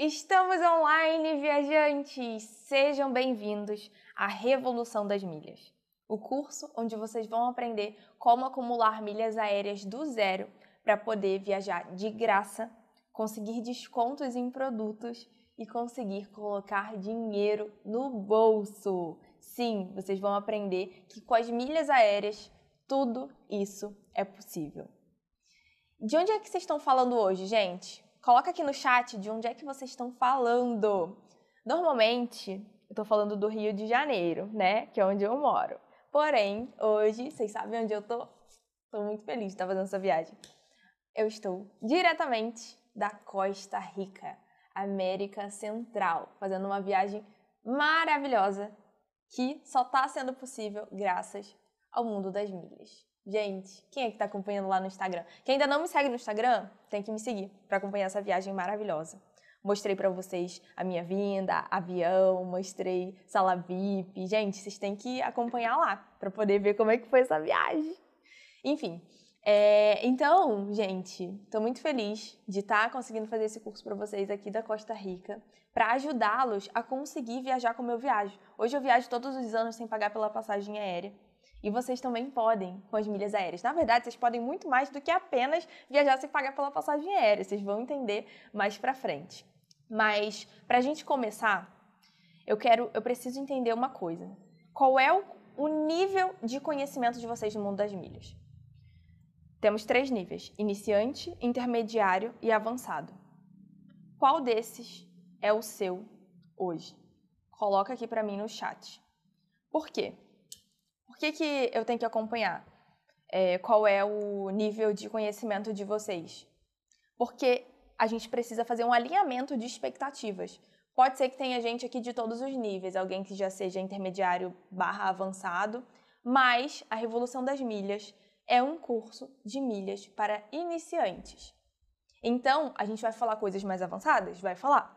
Estamos online, viajantes! Sejam bem-vindos à Revolução das Milhas, o curso onde vocês vão aprender como acumular milhas aéreas do zero para poder viajar de graça, conseguir descontos em produtos e conseguir colocar dinheiro no bolso. Sim, vocês vão aprender que com as milhas aéreas tudo isso é possível. De onde é que vocês estão falando hoje, gente? Coloca aqui no chat de onde é que vocês estão falando. Normalmente, eu tô falando do Rio de Janeiro, né? Que é onde eu moro. Porém, hoje, vocês sabem onde eu tô? Tô muito feliz de estar fazendo essa viagem. Eu estou diretamente da Costa Rica, América Central, fazendo uma viagem maravilhosa que só está sendo possível graças ao mundo das milhas. Gente, quem é que está acompanhando lá no Instagram? Quem ainda não me segue no Instagram, tem que me seguir para acompanhar essa viagem maravilhosa. Mostrei para vocês a minha vinda, avião, mostrei sala VIP. Gente, vocês têm que acompanhar lá para poder ver como é que foi essa viagem. Enfim, é, então, gente, estou muito feliz de estar tá conseguindo fazer esse curso para vocês aqui da Costa Rica, para ajudá-los a conseguir viajar como eu viajo. Hoje eu viajo todos os anos sem pagar pela passagem aérea. E vocês também podem com as milhas aéreas. Na verdade, vocês podem muito mais do que apenas viajar sem pagar pela passagem aérea. Vocês vão entender mais para frente. Mas para a gente começar, eu quero, eu preciso entender uma coisa. Qual é o, o nível de conhecimento de vocês no mundo das milhas? Temos três níveis: iniciante, intermediário e avançado. Qual desses é o seu hoje? Coloca aqui para mim no chat. Por quê? Que, que eu tenho que acompanhar? É, qual é o nível de conhecimento de vocês? Porque a gente precisa fazer um alinhamento de expectativas. Pode ser que tenha gente aqui de todos os níveis, alguém que já seja intermediário barra avançado, mas a Revolução das Milhas é um curso de milhas para iniciantes. Então, a gente vai falar coisas mais avançadas? Vai falar.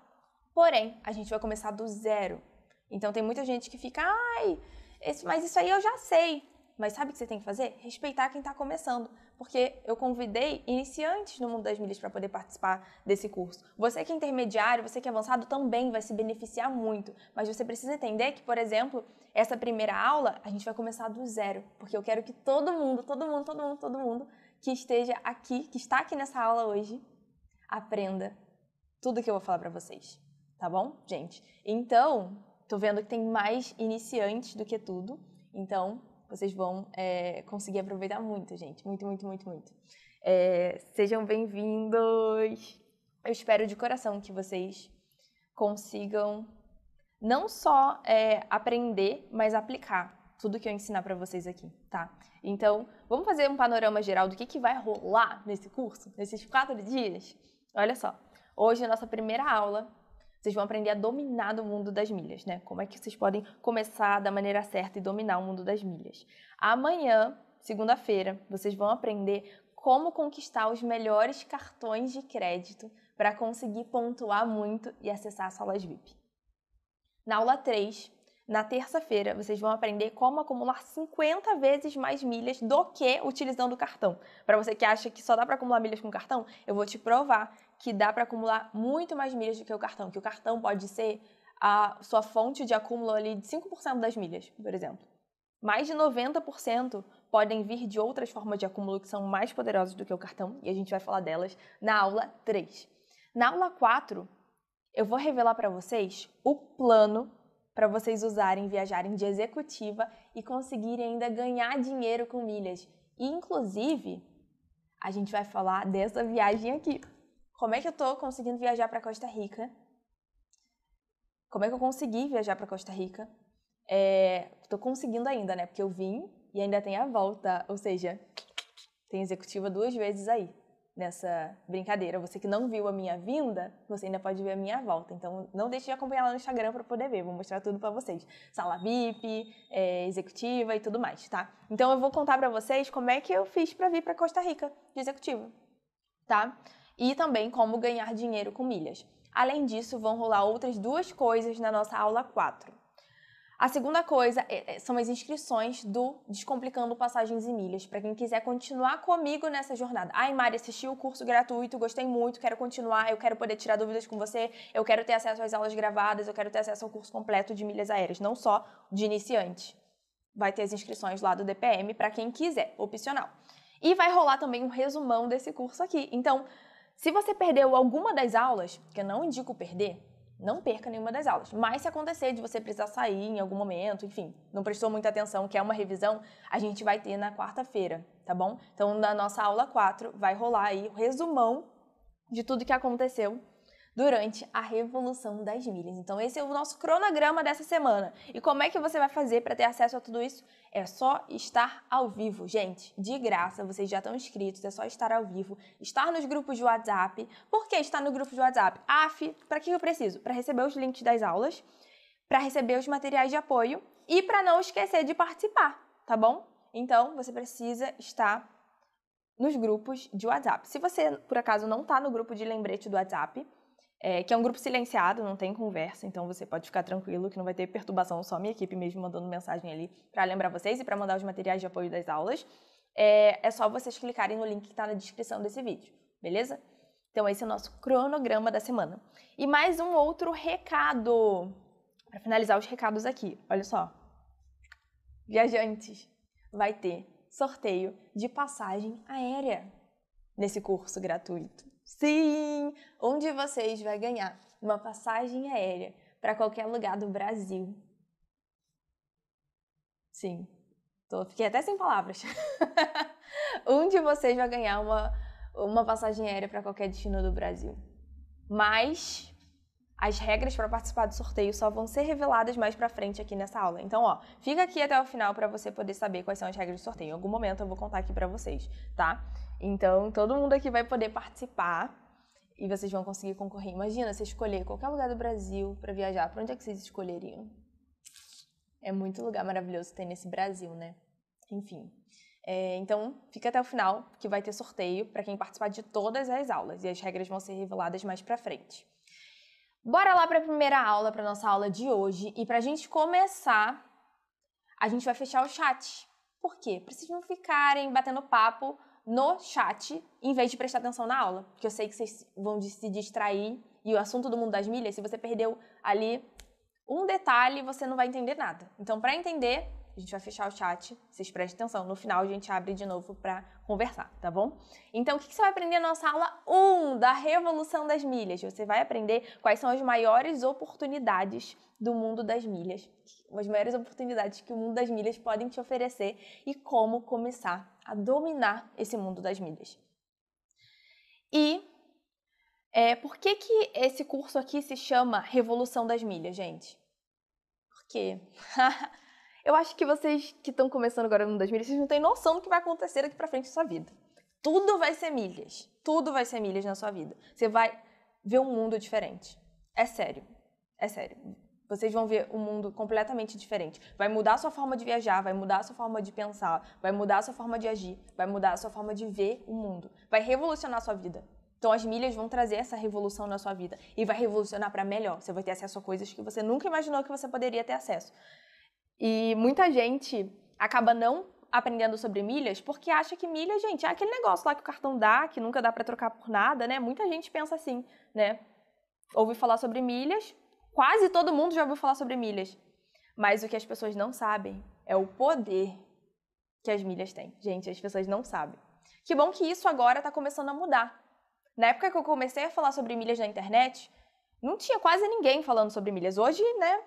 Porém, a gente vai começar do zero. Então, tem muita gente que fica, ai, esse, mas isso aí eu já sei. Mas sabe o que você tem que fazer? Respeitar quem está começando. Porque eu convidei iniciantes no mundo das milhas para poder participar desse curso. Você que é intermediário, você que é avançado, também vai se beneficiar muito. Mas você precisa entender que, por exemplo, essa primeira aula a gente vai começar do zero. Porque eu quero que todo mundo, todo mundo, todo mundo, todo mundo que esteja aqui, que está aqui nessa aula hoje, aprenda tudo que eu vou falar para vocês. Tá bom, gente? Então, Tô vendo que tem mais iniciantes do que tudo, então vocês vão é, conseguir aproveitar muito, gente. Muito, muito, muito, muito. É, sejam bem-vindos! Eu espero de coração que vocês consigam não só é, aprender, mas aplicar tudo que eu ensinar para vocês aqui, tá? Então, vamos fazer um panorama geral do que, que vai rolar nesse curso, nesses quatro dias? Olha só, hoje é a nossa primeira aula vocês vão aprender a dominar o mundo das milhas, né? Como é que vocês podem começar da maneira certa e dominar o mundo das milhas. Amanhã, segunda-feira, vocês vão aprender como conquistar os melhores cartões de crédito para conseguir pontuar muito e acessar as salas VIP. Na aula 3, na terça-feira, vocês vão aprender como acumular 50 vezes mais milhas do que utilizando o cartão. Para você que acha que só dá para acumular milhas com cartão, eu vou te provar que dá para acumular muito mais milhas do que o cartão, que o cartão pode ser a sua fonte de acúmulo ali de 5% das milhas, por exemplo. Mais de 90% podem vir de outras formas de acúmulo que são mais poderosas do que o cartão, e a gente vai falar delas na aula 3. Na aula 4, eu vou revelar para vocês o plano para vocês usarem viajarem de executiva e conseguirem ainda ganhar dinheiro com milhas. E, inclusive, a gente vai falar dessa viagem aqui. Como é que eu estou conseguindo viajar para Costa Rica? Como é que eu consegui viajar para Costa Rica? Estou é, conseguindo ainda, né? Porque eu vim e ainda tem a volta, ou seja, tem executiva duas vezes aí nessa brincadeira. Você que não viu a minha vinda, você ainda pode ver a minha volta. Então, não deixe de acompanhar lá no Instagram para poder ver. Vou mostrar tudo para vocês. Sala VIP, é, executiva e tudo mais, tá? Então, eu vou contar para vocês como é que eu fiz para vir para Costa Rica de executiva, tá? E também como ganhar dinheiro com milhas. Além disso, vão rolar outras duas coisas na nossa aula 4. A segunda coisa é, é, são as inscrições do Descomplicando Passagens e Milhas, para quem quiser continuar comigo nessa jornada. Ai, Mari, assisti o curso gratuito, gostei muito, quero continuar, eu quero poder tirar dúvidas com você, eu quero ter acesso às aulas gravadas, eu quero ter acesso ao curso completo de milhas aéreas, não só de iniciante. Vai ter as inscrições lá do DPM para quem quiser, opcional. E vai rolar também um resumão desse curso aqui. Então, se você perdeu alguma das aulas, que eu não indico perder, não perca nenhuma das aulas. Mas se acontecer de você precisar sair em algum momento, enfim, não prestou muita atenção, que é uma revisão, a gente vai ter na quarta-feira, tá bom? Então, na nossa aula 4, vai rolar aí o resumão de tudo que aconteceu durante a Revolução das Milhas. Então, esse é o nosso cronograma dessa semana. E como é que você vai fazer para ter acesso a tudo isso? É só estar ao vivo, gente, de graça. Vocês já estão inscritos, é só estar ao vivo, estar nos grupos de WhatsApp. Por que estar no grupo de WhatsApp? AF, para que eu preciso? Para receber os links das aulas, para receber os materiais de apoio e para não esquecer de participar, tá bom? Então, você precisa estar nos grupos de WhatsApp. Se você, por acaso, não está no grupo de lembrete do WhatsApp, é, que é um grupo silenciado, não tem conversa, então você pode ficar tranquilo que não vai ter perturbação, só minha equipe mesmo mandando mensagem ali para lembrar vocês e para mandar os materiais de apoio das aulas. É, é só vocês clicarem no link que está na descrição desse vídeo, beleza? Então esse é o nosso cronograma da semana. E mais um outro recado, para finalizar os recados aqui, olha só. Viajantes, vai ter sorteio de passagem aérea nesse curso gratuito. Sim! Um de vocês vai ganhar uma passagem aérea para qualquer lugar do Brasil. Sim, tô, fiquei até sem palavras. um de vocês vai ganhar uma, uma passagem aérea para qualquer destino do Brasil. Mas as regras para participar do sorteio só vão ser reveladas mais para frente aqui nessa aula. Então, ó, fica aqui até o final para você poder saber quais são as regras do sorteio. Em algum momento eu vou contar aqui para vocês, tá? Então, todo mundo aqui vai poder participar e vocês vão conseguir concorrer. Imagina você escolher qualquer lugar do Brasil para viajar. Para onde é que vocês escolheriam? É muito lugar maravilhoso tem nesse Brasil, né? Enfim. É, então, fica até o final, que vai ter sorteio para quem participar de todas as aulas. E as regras vão ser reveladas mais para frente. Bora lá para a primeira aula, para nossa aula de hoje. E para a gente começar, a gente vai fechar o chat. Por quê? Para vocês não ficarem batendo papo no chat em vez de prestar atenção na aula. Porque eu sei que vocês vão se distrair. E o assunto do mundo das milhas, se você perdeu ali um detalhe, você não vai entender nada. Então, para entender, a gente vai fechar o chat, vocês prestem atenção. No final, a gente abre de novo para conversar, tá bom? Então, o que você vai aprender na nossa aula 1 da Revolução das Milhas? Você vai aprender quais são as maiores oportunidades do mundo das milhas, as maiores oportunidades que o mundo das milhas podem te oferecer e como começar a dominar esse mundo das milhas. E é, por que, que esse curso aqui se chama Revolução das Milhas, gente? Porque eu acho que vocês que estão começando agora no mundo das milhas, vocês não têm noção do que vai acontecer daqui para frente na sua vida. Tudo vai ser milhas. Tudo vai ser milhas na sua vida. Você vai ver um mundo diferente. É sério. É sério. Vocês vão ver um mundo completamente diferente. Vai mudar a sua forma de viajar, vai mudar a sua forma de pensar, vai mudar a sua forma de agir, vai mudar a sua forma de ver o mundo. Vai revolucionar a sua vida. Então as milhas vão trazer essa revolução na sua vida e vai revolucionar para melhor. Você vai ter acesso a coisas que você nunca imaginou que você poderia ter acesso. E muita gente acaba não aprendendo sobre milhas porque acha que milhas, gente, é aquele negócio lá que o cartão dá, que nunca dá para trocar por nada, né? Muita gente pensa assim, né? Ouve falar sobre milhas, Quase todo mundo já ouviu falar sobre milhas. Mas o que as pessoas não sabem é o poder que as milhas têm. Gente, as pessoas não sabem. Que bom que isso agora está começando a mudar. Na época que eu comecei a falar sobre milhas na internet, não tinha quase ninguém falando sobre milhas. Hoje, né,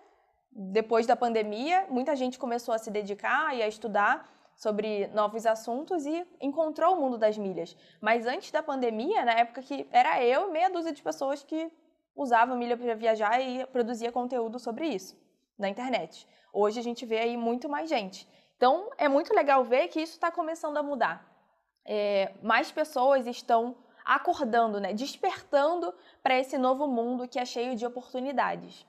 depois da pandemia, muita gente começou a se dedicar e a estudar sobre novos assuntos e encontrou o mundo das milhas. Mas antes da pandemia, na época que era eu e meia dúzia de pessoas que usava milha para viajar e produzia conteúdo sobre isso na internet. Hoje a gente vê aí muito mais gente. Então é muito legal ver que isso está começando a mudar. É, mais pessoas estão acordando, né, despertando para esse novo mundo que é cheio de oportunidades.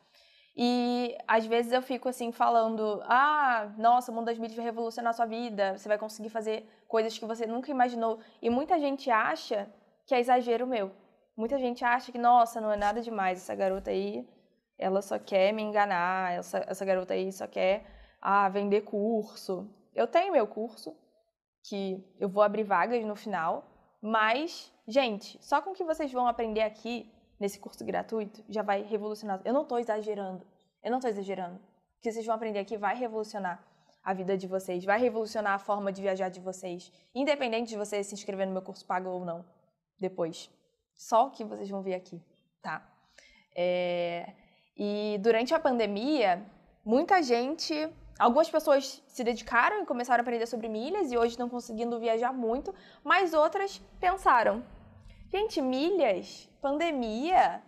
E às vezes eu fico assim falando: ah, nossa, o mundo das mídias vai revolucionar a sua vida, você vai conseguir fazer coisas que você nunca imaginou. E muita gente acha que é exagero meu. Muita gente acha que, nossa, não é nada demais essa garota aí. ela só quer me enganar, essa, essa garota aí só quer ah, vender curso. Eu tenho meu curso, que eu vou abrir vagas no final, mas, gente, só com o que vocês vão aprender aqui, nesse curso gratuito, já vai revolucionar. Eu não estou exagerando, eu não estou exagerando. O que vocês vão aprender aqui vai revolucionar a vida de vocês, vai revolucionar a forma de viajar de vocês, independente de vocês se inscrever no meu curso pago ou não, depois. Só o que vocês vão ver aqui, tá? É... E durante a pandemia, muita gente, algumas pessoas se dedicaram e começaram a aprender sobre milhas e hoje estão conseguindo viajar muito, mas outras pensaram: gente, milhas, pandemia,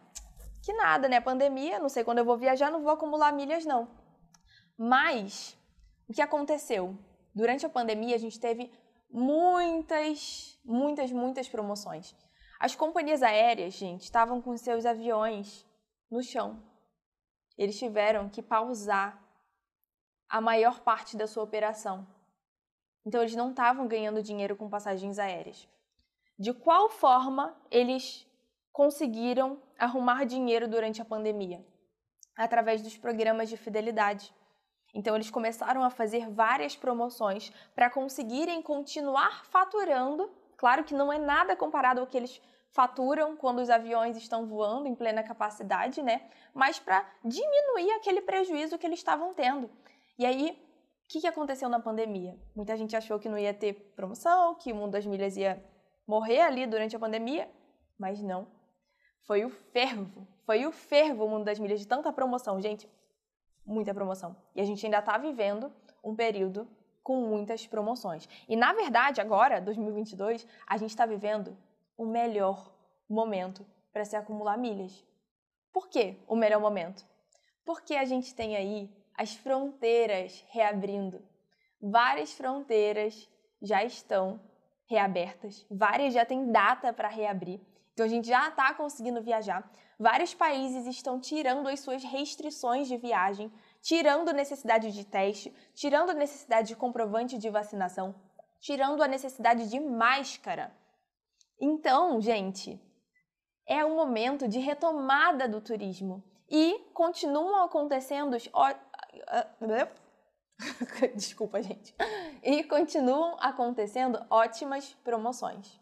que nada, né? Pandemia, não sei quando eu vou viajar, não vou acumular milhas, não. Mas o que aconteceu? Durante a pandemia, a gente teve muitas, muitas, muitas promoções. As companhias aéreas, gente, estavam com seus aviões no chão eles tiveram que pausar a maior parte da sua operação. Então, eles não estavam ganhando dinheiro com passagens aéreas. De qual forma eles conseguiram arrumar dinheiro durante a pandemia? Através dos programas de fidelidade. Então, eles começaram a fazer várias promoções para conseguirem continuar faturando. Claro que não é nada comparado ao que eles faturam quando os aviões estão voando em plena capacidade, né? Mas para diminuir aquele prejuízo que eles estavam tendo. E aí, o que, aconteceu na pandemia? Muita gente achou que não ia ter promoção, que o mundo das milhas ia morrer ali durante a pandemia, mas não. Foi o fervo, foi o fervo o mundo das milhas de tanta promoção, gente. Muita promoção. E a gente ainda está vivendo um período com muitas promoções. E na verdade, agora, 2022, a gente está vivendo o melhor momento para se acumular milhas. Por que o melhor momento? Porque a gente tem aí as fronteiras reabrindo. Várias fronteiras já estão reabertas, várias já têm data para reabrir. Então a gente já está conseguindo viajar. Vários países estão tirando as suas restrições de viagem, tirando necessidade de teste, tirando necessidade de comprovante de vacinação, tirando a necessidade de máscara. Então, gente, é um momento de retomada do turismo e continuam acontecendo Desculpa, gente. E continuam acontecendo ótimas promoções.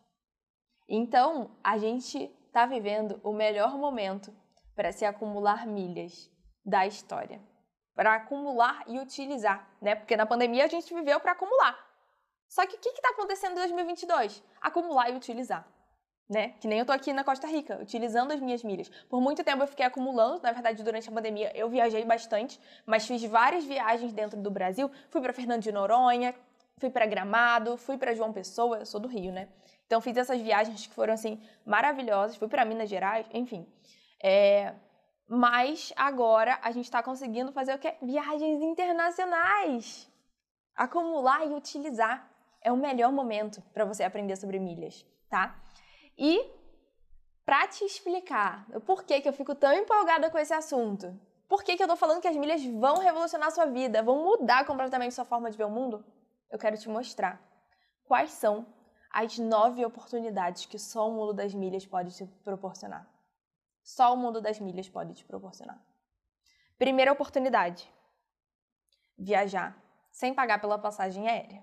Então, a gente está vivendo o melhor momento para se acumular milhas da história. Para acumular e utilizar, né? Porque na pandemia a gente viveu para acumular. Só que o que está acontecendo em 2022? Acumular e utilizar. Né? Que nem eu tô aqui na Costa Rica, utilizando as minhas milhas. Por muito tempo eu fiquei acumulando, na verdade, durante a pandemia eu viajei bastante, mas fiz várias viagens dentro do Brasil. Fui para Fernando de Noronha, fui para Gramado, fui para João Pessoa, eu sou do Rio, né? Então fiz essas viagens que foram assim maravilhosas, fui para Minas Gerais, enfim. É... Mas agora a gente está conseguindo fazer o quê? Viagens internacionais. Acumular e utilizar é o melhor momento para você aprender sobre milhas, tá? E para te explicar o porquê que eu fico tão empolgada com esse assunto, por que, eu tô falando que as milhas vão revolucionar a sua vida, vão mudar completamente sua forma de ver o mundo, eu quero te mostrar quais são as nove oportunidades que só o mundo das milhas pode te proporcionar. Só o mundo das milhas pode te proporcionar. Primeira oportunidade: viajar sem pagar pela passagem aérea.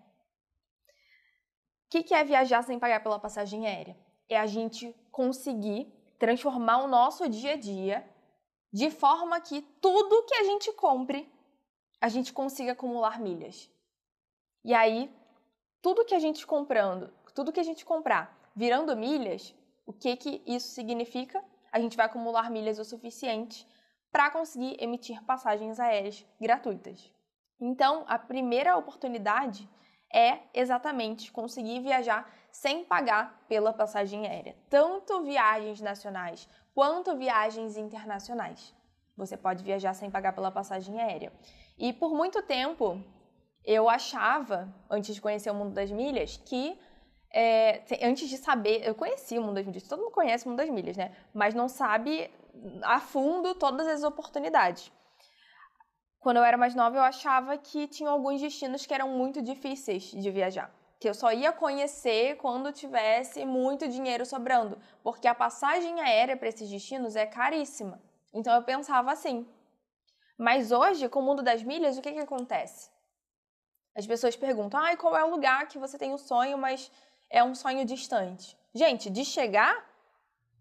O que, que é viajar sem pagar pela passagem aérea? É a gente conseguir transformar o nosso dia a dia de forma que tudo que a gente compre, a gente consiga acumular milhas. E aí, tudo que a gente comprando, tudo que a gente comprar virando milhas, o que que isso significa? A gente vai acumular milhas o suficiente para conseguir emitir passagens aéreas gratuitas. Então, a primeira oportunidade é exatamente conseguir viajar sem pagar pela passagem aérea, tanto viagens nacionais quanto viagens internacionais. Você pode viajar sem pagar pela passagem aérea. E por muito tempo eu achava, antes de conhecer o mundo das milhas, que é, antes de saber, eu conheci o mundo das milhas, todo mundo conhece o mundo das milhas, né? Mas não sabe a fundo todas as oportunidades. Quando eu era mais nova, eu achava que tinha alguns destinos que eram muito difíceis de viajar. Que eu só ia conhecer quando tivesse muito dinheiro sobrando. Porque a passagem aérea para esses destinos é caríssima. Então eu pensava assim. Mas hoje, com o mundo das milhas, o que, que acontece? As pessoas perguntam: ah, qual é o lugar que você tem o sonho, mas é um sonho distante? Gente, de chegar,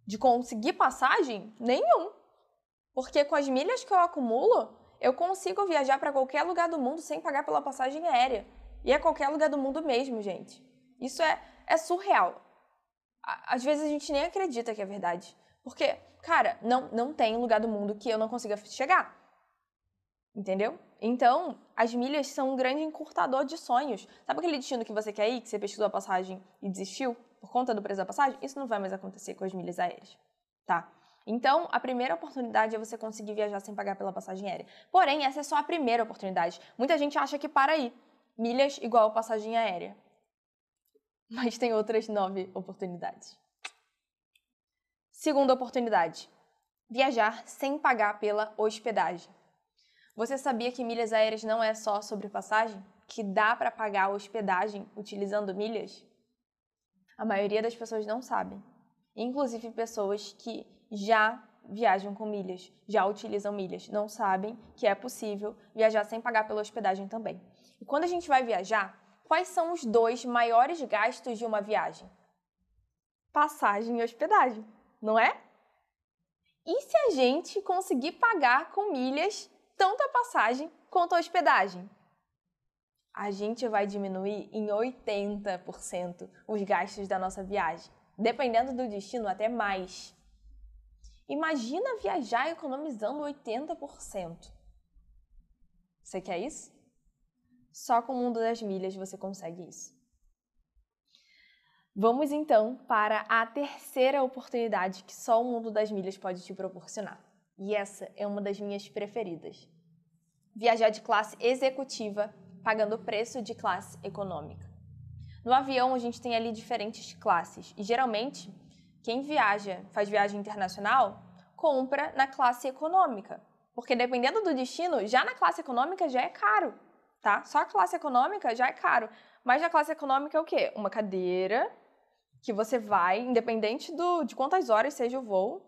de conseguir passagem, nenhum. Porque com as milhas que eu acumulo, eu consigo viajar para qualquer lugar do mundo sem pagar pela passagem aérea. E é qualquer lugar do mundo mesmo, gente. Isso é, é surreal. Às vezes a gente nem acredita que é verdade. Porque, cara, não, não tem lugar do mundo que eu não consiga chegar. Entendeu? Então, as milhas são um grande encurtador de sonhos. Sabe aquele destino que você quer ir, que você pesquisou a passagem e desistiu por conta do preço da passagem? Isso não vai mais acontecer com as milhas aéreas, tá? Então, a primeira oportunidade é você conseguir viajar sem pagar pela passagem aérea. Porém, essa é só a primeira oportunidade. Muita gente acha que para aí, milhas igual passagem aérea. Mas tem outras nove oportunidades. Segunda oportunidade: viajar sem pagar pela hospedagem. Você sabia que milhas aéreas não é só sobre passagem? Que dá para pagar hospedagem utilizando milhas? A maioria das pessoas não sabem. Inclusive pessoas que já viajam com milhas, já utilizam milhas, não sabem que é possível viajar sem pagar pela hospedagem também. E quando a gente vai viajar, quais são os dois maiores gastos de uma viagem? Passagem e hospedagem, não é? E se a gente conseguir pagar com milhas tanto a passagem quanto a hospedagem? A gente vai diminuir em 80% os gastos da nossa viagem, dependendo do destino, até mais. Imagina viajar economizando 80%. Você quer isso? Só com o mundo das milhas você consegue isso. Vamos então para a terceira oportunidade que só o mundo das milhas pode te proporcionar. E essa é uma das minhas preferidas. Viajar de classe executiva pagando o preço de classe econômica. No avião a gente tem ali diferentes classes e geralmente quem viaja, faz viagem internacional, compra na classe econômica. Porque dependendo do destino, já na classe econômica já é caro, tá? Só a classe econômica já é caro. Mas na classe econômica é o quê? Uma cadeira que você vai, independente do, de quantas horas seja o voo,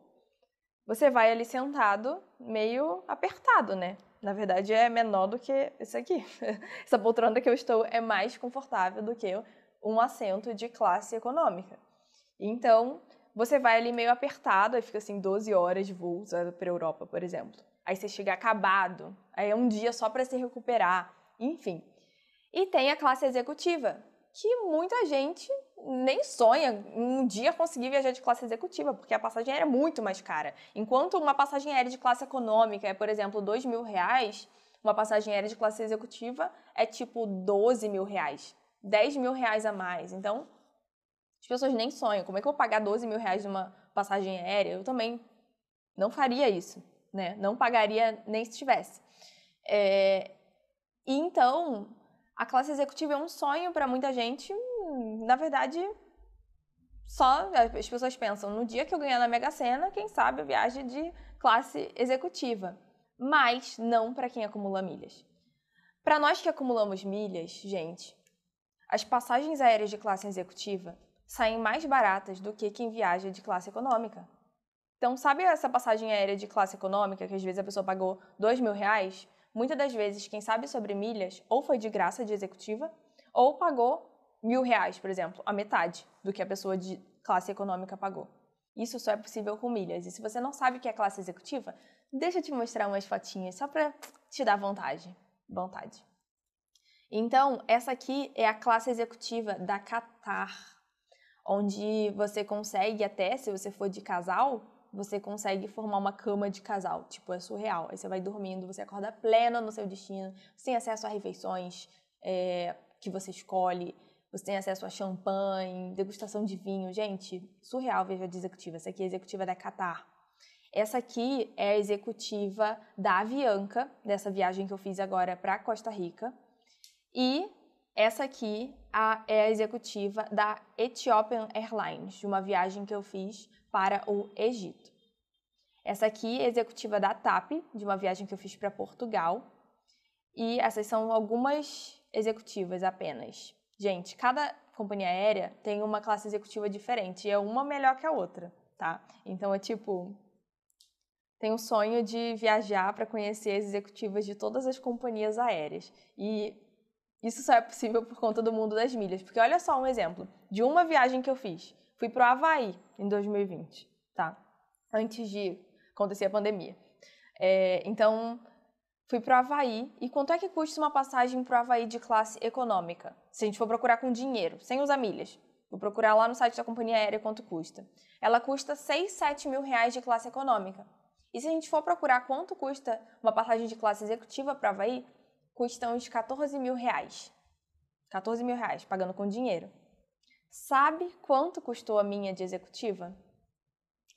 você vai ali sentado, meio apertado, né? Na verdade, é menor do que esse aqui. Essa poltrona que eu estou é mais confortável do que um assento de classe econômica. Então, você vai ali meio apertado, aí fica assim 12 horas de voo para a Europa, por exemplo. Aí você chega acabado, aí é um dia só para se recuperar, enfim. E tem a classe executiva, que muita gente nem sonha um dia conseguir viajar de classe executiva, porque a passagem é muito mais cara. Enquanto uma passagem aérea de classe econômica é, por exemplo, dois mil reais, uma passagem aérea de classe executiva é tipo 12 mil reais, 10 mil reais a mais. Então, as pessoas nem sonham. Como é que eu vou pagar 12 mil reais numa passagem aérea? Eu também não faria isso, né? Não pagaria nem se tivesse. É... E então, a classe executiva é um sonho para muita gente. Na verdade, só as pessoas pensam, no dia que eu ganhar na Mega Sena, quem sabe eu viaje de classe executiva. Mas não para quem acumula milhas. Para nós que acumulamos milhas, gente, as passagens aéreas de classe executiva saem mais baratas do que quem viaja de classe econômica. Então, sabe essa passagem aérea de classe econômica que às vezes a pessoa pagou dois mil reais? Muitas das vezes, quem sabe sobre milhas ou foi de graça de executiva ou pagou mil reais, por exemplo, a metade do que a pessoa de classe econômica pagou. Isso só é possível com milhas. E se você não sabe o que é classe executiva, deixa eu te mostrar umas fotinhas só para te dar vontade. Vontade. Então, essa aqui é a classe executiva da Qatar onde você consegue até, se você for de casal, você consegue formar uma cama de casal. Tipo, é surreal. Aí você vai dormindo, você acorda pleno no seu destino, você tem acesso a refeições é, que você escolhe, você tem acesso a champanhe, degustação de vinho. Gente, surreal veja a executiva. Essa aqui é a executiva da Qatar. Essa aqui é a executiva da Avianca, dessa viagem que eu fiz agora para Costa Rica. E essa aqui é a executiva da Ethiopian Airlines, de uma viagem que eu fiz para o Egito. Essa aqui é a executiva da TAP, de uma viagem que eu fiz para Portugal. E essas são algumas executivas apenas. Gente, cada companhia aérea tem uma classe executiva diferente, e é uma melhor que a outra, tá? Então é tipo tem o sonho de viajar para conhecer as executivas de todas as companhias aéreas. E isso só é possível por conta do mundo das milhas. Porque olha só um exemplo de uma viagem que eu fiz. Fui para o Havaí em 2020, tá? Antes de acontecer a pandemia. É, então, fui para o Havaí. E quanto é que custa uma passagem para o Havaí de classe econômica? Se a gente for procurar com dinheiro, sem usar milhas. Vou procurar lá no site da companhia aérea quanto custa. Ela custa 6, 7 mil reais de classe econômica. E se a gente for procurar quanto custa uma passagem de classe executiva para Havaí, custa uns 14 mil reais. 14 mil reais, pagando com dinheiro. Sabe quanto custou a minha de executiva?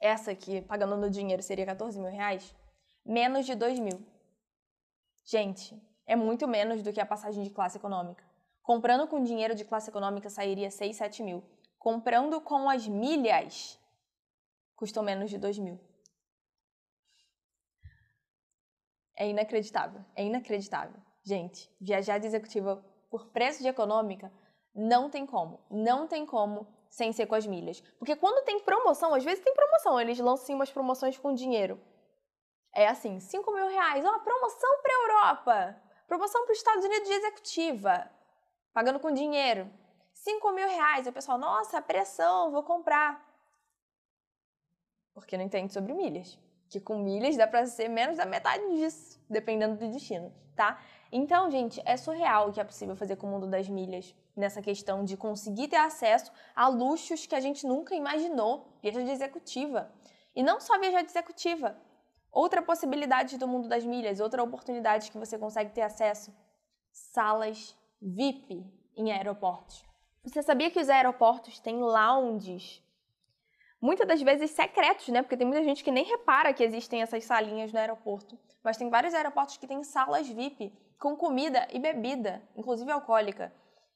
Essa aqui, pagando no dinheiro, seria 14 mil reais? Menos de 2 mil. Gente, é muito menos do que a passagem de classe econômica. Comprando com dinheiro de classe econômica sairia 6, 7 mil. Comprando com as milhas, custou menos de 2 mil. É inacreditável, é inacreditável. Gente, viajar de executiva por preço de econômica não tem como. Não tem como sem ser com as milhas. Porque quando tem promoção, às vezes tem promoção, eles lançam umas promoções com dinheiro. É assim, 5 mil reais, ó, promoção para Europa, promoção para os Estados Unidos de executiva, pagando com dinheiro. 5 mil reais, o pessoal, nossa, pressão, vou comprar. Porque não entende sobre milhas. Que com milhas dá para ser menos da metade disso, dependendo do destino, tá? Então, gente, é surreal o que é possível fazer com o mundo das milhas nessa questão de conseguir ter acesso a luxos que a gente nunca imaginou, viajar de executiva. E não só viajar de executiva. Outra possibilidade do mundo das milhas, outra oportunidade que você consegue ter acesso, salas VIP em aeroportos. Você sabia que os aeroportos têm lounges? Muitas das vezes secretos, né? Porque tem muita gente que nem repara que existem essas salinhas no aeroporto. Mas tem vários aeroportos que têm salas VIP com comida e bebida, inclusive alcoólica,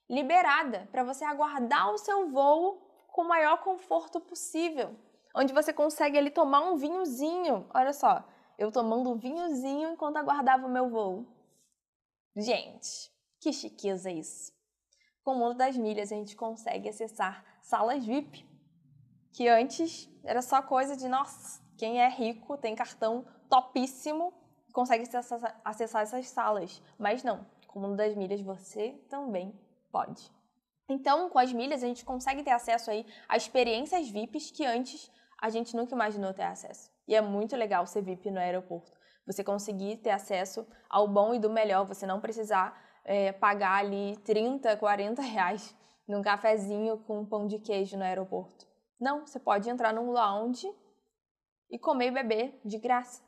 liberada para você aguardar o seu voo com o maior conforto possível. Onde você consegue ali tomar um vinhozinho. Olha só, eu tomando um vinhozinho enquanto aguardava o meu voo. Gente, que chiqueza isso. Com o mundo das milhas a gente consegue acessar salas VIP, que antes era só coisa de, nossa, quem é rico, tem cartão topíssimo, consegue acessar essas salas. Mas não, com o mundo das milhas você também pode. Então, com as milhas, a gente consegue ter acesso aí a experiências VIPs que antes a gente nunca imaginou ter acesso. E é muito legal ser VIP no aeroporto. Você conseguir ter acesso ao bom e do melhor, você não precisar é, pagar ali 30, 40 reais num cafezinho com um pão de queijo no aeroporto. Não, você pode entrar num lounge e comer e beber de graça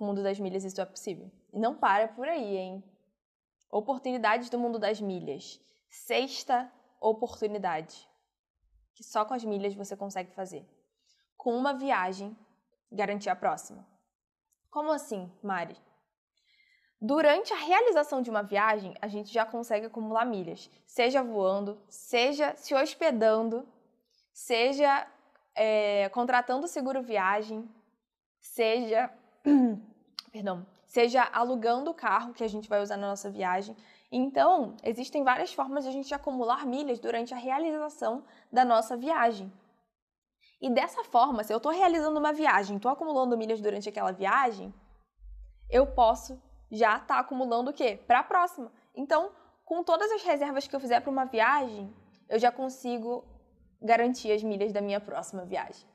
com o mundo das milhas isso é possível. E não para por aí, hein? Oportunidades do mundo das milhas. Sexta oportunidade, que só com as milhas você consegue fazer. Com uma viagem, garantir a próxima. Como assim, Mari? Durante a realização de uma viagem, a gente já consegue acumular milhas, seja voando, seja se hospedando, seja é, contratando seguro viagem, seja perdão, seja alugando o carro que a gente vai usar na nossa viagem. Então, existem várias formas de a gente acumular milhas durante a realização da nossa viagem. E dessa forma, se eu estou realizando uma viagem, estou acumulando milhas durante aquela viagem, eu posso já estar tá acumulando o quê? Para a próxima. Então, com todas as reservas que eu fizer para uma viagem, eu já consigo garantir as milhas da minha próxima viagem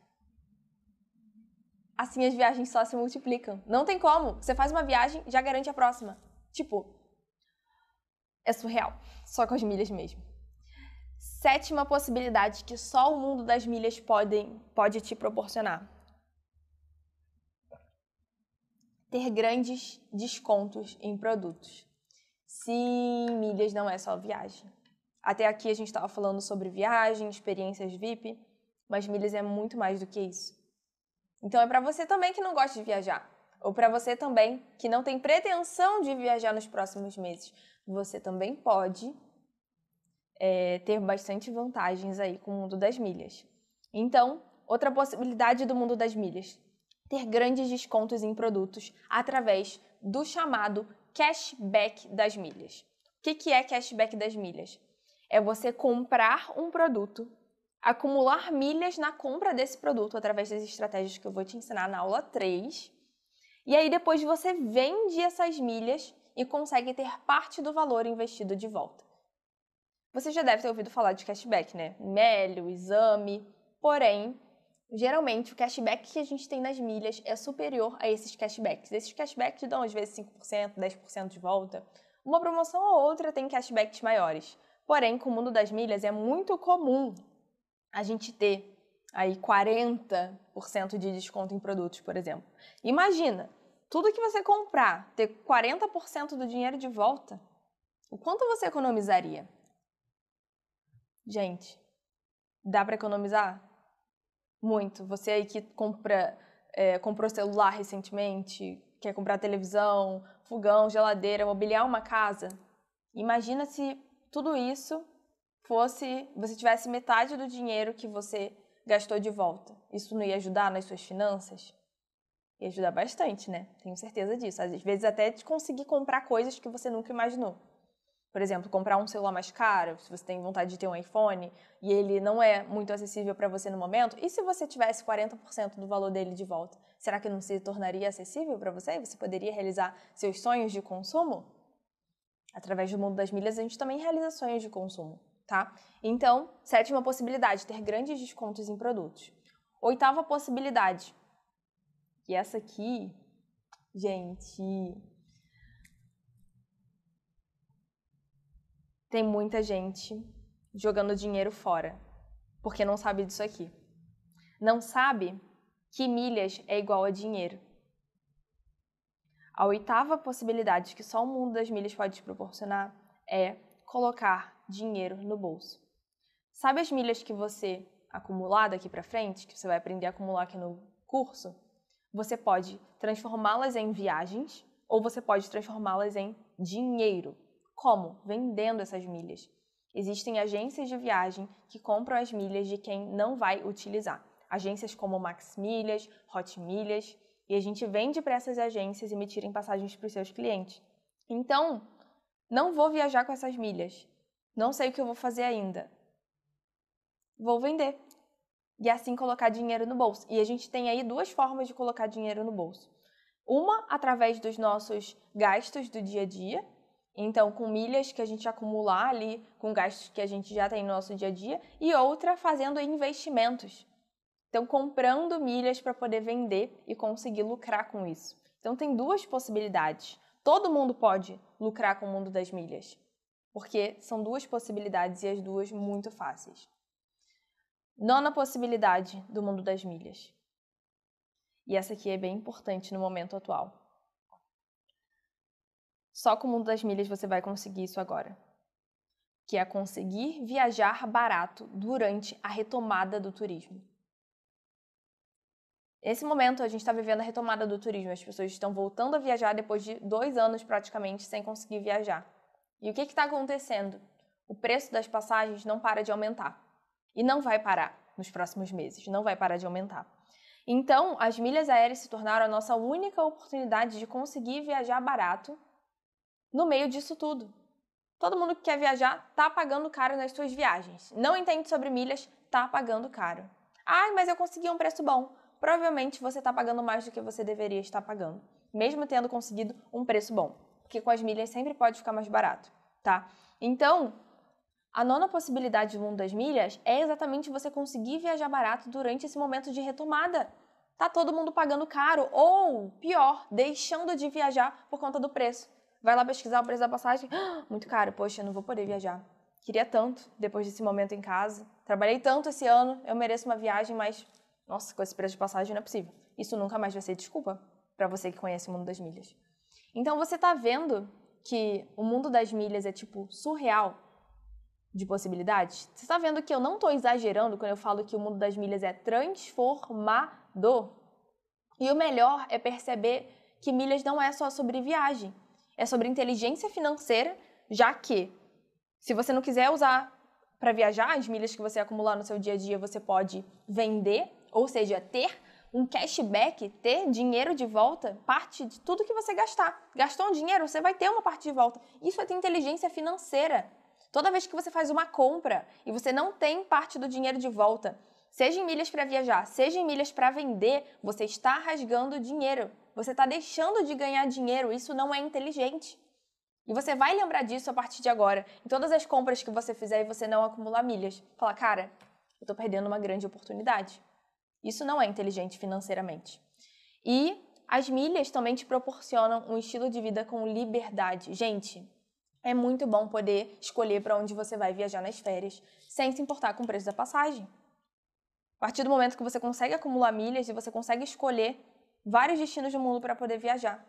assim as viagens só se multiplicam. Não tem como. Você faz uma viagem, já garante a próxima. Tipo, é surreal. Só com as milhas mesmo. Sétima possibilidade que só o mundo das milhas podem, pode te proporcionar. Ter grandes descontos em produtos. Sim, milhas não é só viagem. Até aqui a gente estava falando sobre viagem, experiências VIP, mas milhas é muito mais do que isso. Então é para você também que não gosta de viajar, ou para você também que não tem pretensão de viajar nos próximos meses. Você também pode é, ter bastante vantagens aí com o mundo das milhas. Então, outra possibilidade do mundo das milhas: ter grandes descontos em produtos através do chamado cashback das milhas. O que, que é cashback das milhas? É você comprar um produto acumular milhas na compra desse produto através das estratégias que eu vou te ensinar na aula 3. E aí depois você vende essas milhas e consegue ter parte do valor investido de volta. Você já deve ter ouvido falar de cashback, né? Melho, exame. Porém, geralmente o cashback que a gente tem nas milhas é superior a esses cashbacks. Esses cashbacks dão às vezes 5%, 10% de volta. Uma promoção ou outra tem cashbacks maiores. Porém, com o mundo das milhas é muito comum a gente ter aí 40% de desconto em produtos, por exemplo. Imagina, tudo que você comprar, ter 40% do dinheiro de volta, o quanto você economizaria? Gente, dá para economizar? Muito. Você aí que compra, é, comprou celular recentemente, quer comprar televisão, fogão, geladeira, mobiliar uma casa. Imagina se tudo isso fosse, você tivesse metade do dinheiro que você gastou de volta. Isso não ia ajudar nas suas finanças? Ia ajudar bastante, né? Tenho certeza disso. Às vezes até de conseguir comprar coisas que você nunca imaginou. Por exemplo, comprar um celular mais caro, se você tem vontade de ter um iPhone e ele não é muito acessível para você no momento, e se você tivesse 40% do valor dele de volta? Será que não se tornaria acessível para você? Você poderia realizar seus sonhos de consumo? Através do mundo das milhas, a gente também realiza sonhos de consumo, tá? Então, sétima possibilidade, ter grandes descontos em produtos. Oitava possibilidade, e essa aqui, gente, tem muita gente jogando dinheiro fora, porque não sabe disso aqui. Não sabe que milhas é igual a dinheiro. A oitava possibilidade que só o mundo das milhas pode te proporcionar é colocar dinheiro no bolso. Sabe as milhas que você acumular daqui para frente, que você vai aprender a acumular aqui no curso? Você pode transformá-las em viagens ou você pode transformá-las em dinheiro. Como? Vendendo essas milhas. Existem agências de viagem que compram as milhas de quem não vai utilizar. Agências como Max Milhas, Hot Milhas, e a gente vende para essas agências emitirem passagens para os seus clientes. Então, não vou viajar com essas milhas. Não sei o que eu vou fazer ainda. Vou vender. E assim colocar dinheiro no bolso. E a gente tem aí duas formas de colocar dinheiro no bolso. Uma através dos nossos gastos do dia a dia, então, com milhas que a gente acumular ali, com gastos que a gente já tem no nosso dia a dia, e outra fazendo investimentos. Então, comprando milhas para poder vender e conseguir lucrar com isso. Então, tem duas possibilidades. Todo mundo pode lucrar com o mundo das milhas, porque são duas possibilidades e as duas muito fáceis. Nona possibilidade do mundo das milhas. E essa aqui é bem importante no momento atual. Só com o mundo das milhas você vai conseguir isso agora. Que é conseguir viajar barato durante a retomada do turismo. Nesse momento, a gente está vivendo a retomada do turismo. As pessoas estão voltando a viajar depois de dois anos praticamente sem conseguir viajar. E o que está acontecendo? O preço das passagens não para de aumentar. E não vai parar nos próximos meses, não vai parar de aumentar. Então, as milhas aéreas se tornaram a nossa única oportunidade de conseguir viajar barato no meio disso tudo. Todo mundo que quer viajar está pagando caro nas suas viagens. Não entende sobre milhas, está pagando caro. Ai, mas eu consegui um preço bom. Provavelmente você está pagando mais do que você deveria estar pagando, mesmo tendo conseguido um preço bom, porque com as milhas sempre pode ficar mais barato, tá? Então, a nona possibilidade do mundo das milhas é exatamente você conseguir viajar barato durante esse momento de retomada. Tá todo mundo pagando caro ou, pior, deixando de viajar por conta do preço vai lá pesquisar o preço da passagem, ah, muito caro, poxa, não vou poder viajar. Queria tanto depois desse momento em casa. Trabalhei tanto esse ano, eu mereço uma viagem, mas nossa, com esse preço de passagem não é possível. Isso nunca mais vai ser desculpa para você que conhece o mundo das milhas. Então você está vendo que o mundo das milhas é tipo surreal de possibilidades? Você está vendo que eu não estou exagerando quando eu falo que o mundo das milhas é transformador? E o melhor é perceber que milhas não é só sobre viagem é sobre inteligência financeira, já que se você não quiser usar para viajar as milhas que você acumular no seu dia a dia, você pode vender, ou seja, ter um cashback, ter dinheiro de volta, parte de tudo que você gastar. Gastou um dinheiro, você vai ter uma parte de volta. Isso é ter inteligência financeira. Toda vez que você faz uma compra e você não tem parte do dinheiro de volta, seja em milhas para viajar, seja em milhas para vender, você está rasgando dinheiro. Você está deixando de ganhar dinheiro. Isso não é inteligente. E você vai lembrar disso a partir de agora. Em todas as compras que você fizer e você não acumular milhas. Fala, cara, eu estou perdendo uma grande oportunidade. Isso não é inteligente financeiramente. E as milhas também te proporcionam um estilo de vida com liberdade. Gente, é muito bom poder escolher para onde você vai viajar nas férias, sem se importar com o preço da passagem. A partir do momento que você consegue acumular milhas e você consegue escolher vários destinos do mundo para poder viajar.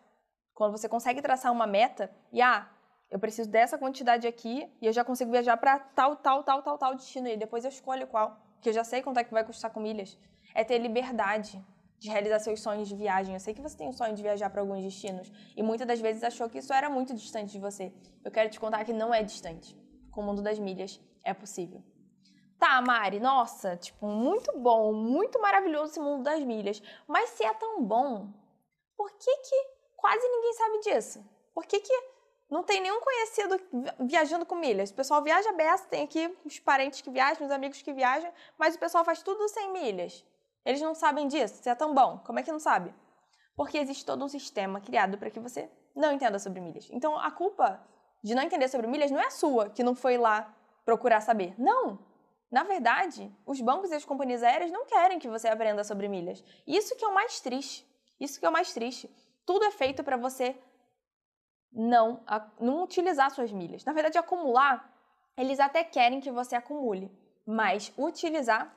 Quando você consegue traçar uma meta e, ah, eu preciso dessa quantidade aqui e eu já consigo viajar para tal, tal, tal, tal, tal destino e depois eu escolho qual, porque eu já sei quanto é que vai custar com milhas. É ter liberdade de realizar seus sonhos de viagem. Eu sei que você tem o sonho de viajar para alguns destinos e muitas das vezes achou que isso era muito distante de você. Eu quero te contar que não é distante. Com o mundo das milhas é possível. Tá, Mari, nossa, tipo, muito bom, muito maravilhoso esse mundo das milhas. Mas se é tão bom, por que que quase ninguém sabe disso? Por que que não tem nenhum conhecido viajando com milhas? O pessoal viaja beça, tem aqui os parentes que viajam, os amigos que viajam, mas o pessoal faz tudo sem milhas. Eles não sabem disso, se é tão bom. Como é que não sabe? Porque existe todo um sistema criado para que você não entenda sobre milhas. Então, a culpa de não entender sobre milhas não é sua, que não foi lá procurar saber. Não! Na verdade, os bancos e as companhias aéreas não querem que você aprenda sobre milhas. Isso que é o mais triste. Isso que é o mais triste. Tudo é feito para você não, não utilizar suas milhas. Na verdade, acumular, eles até querem que você acumule, mas utilizar,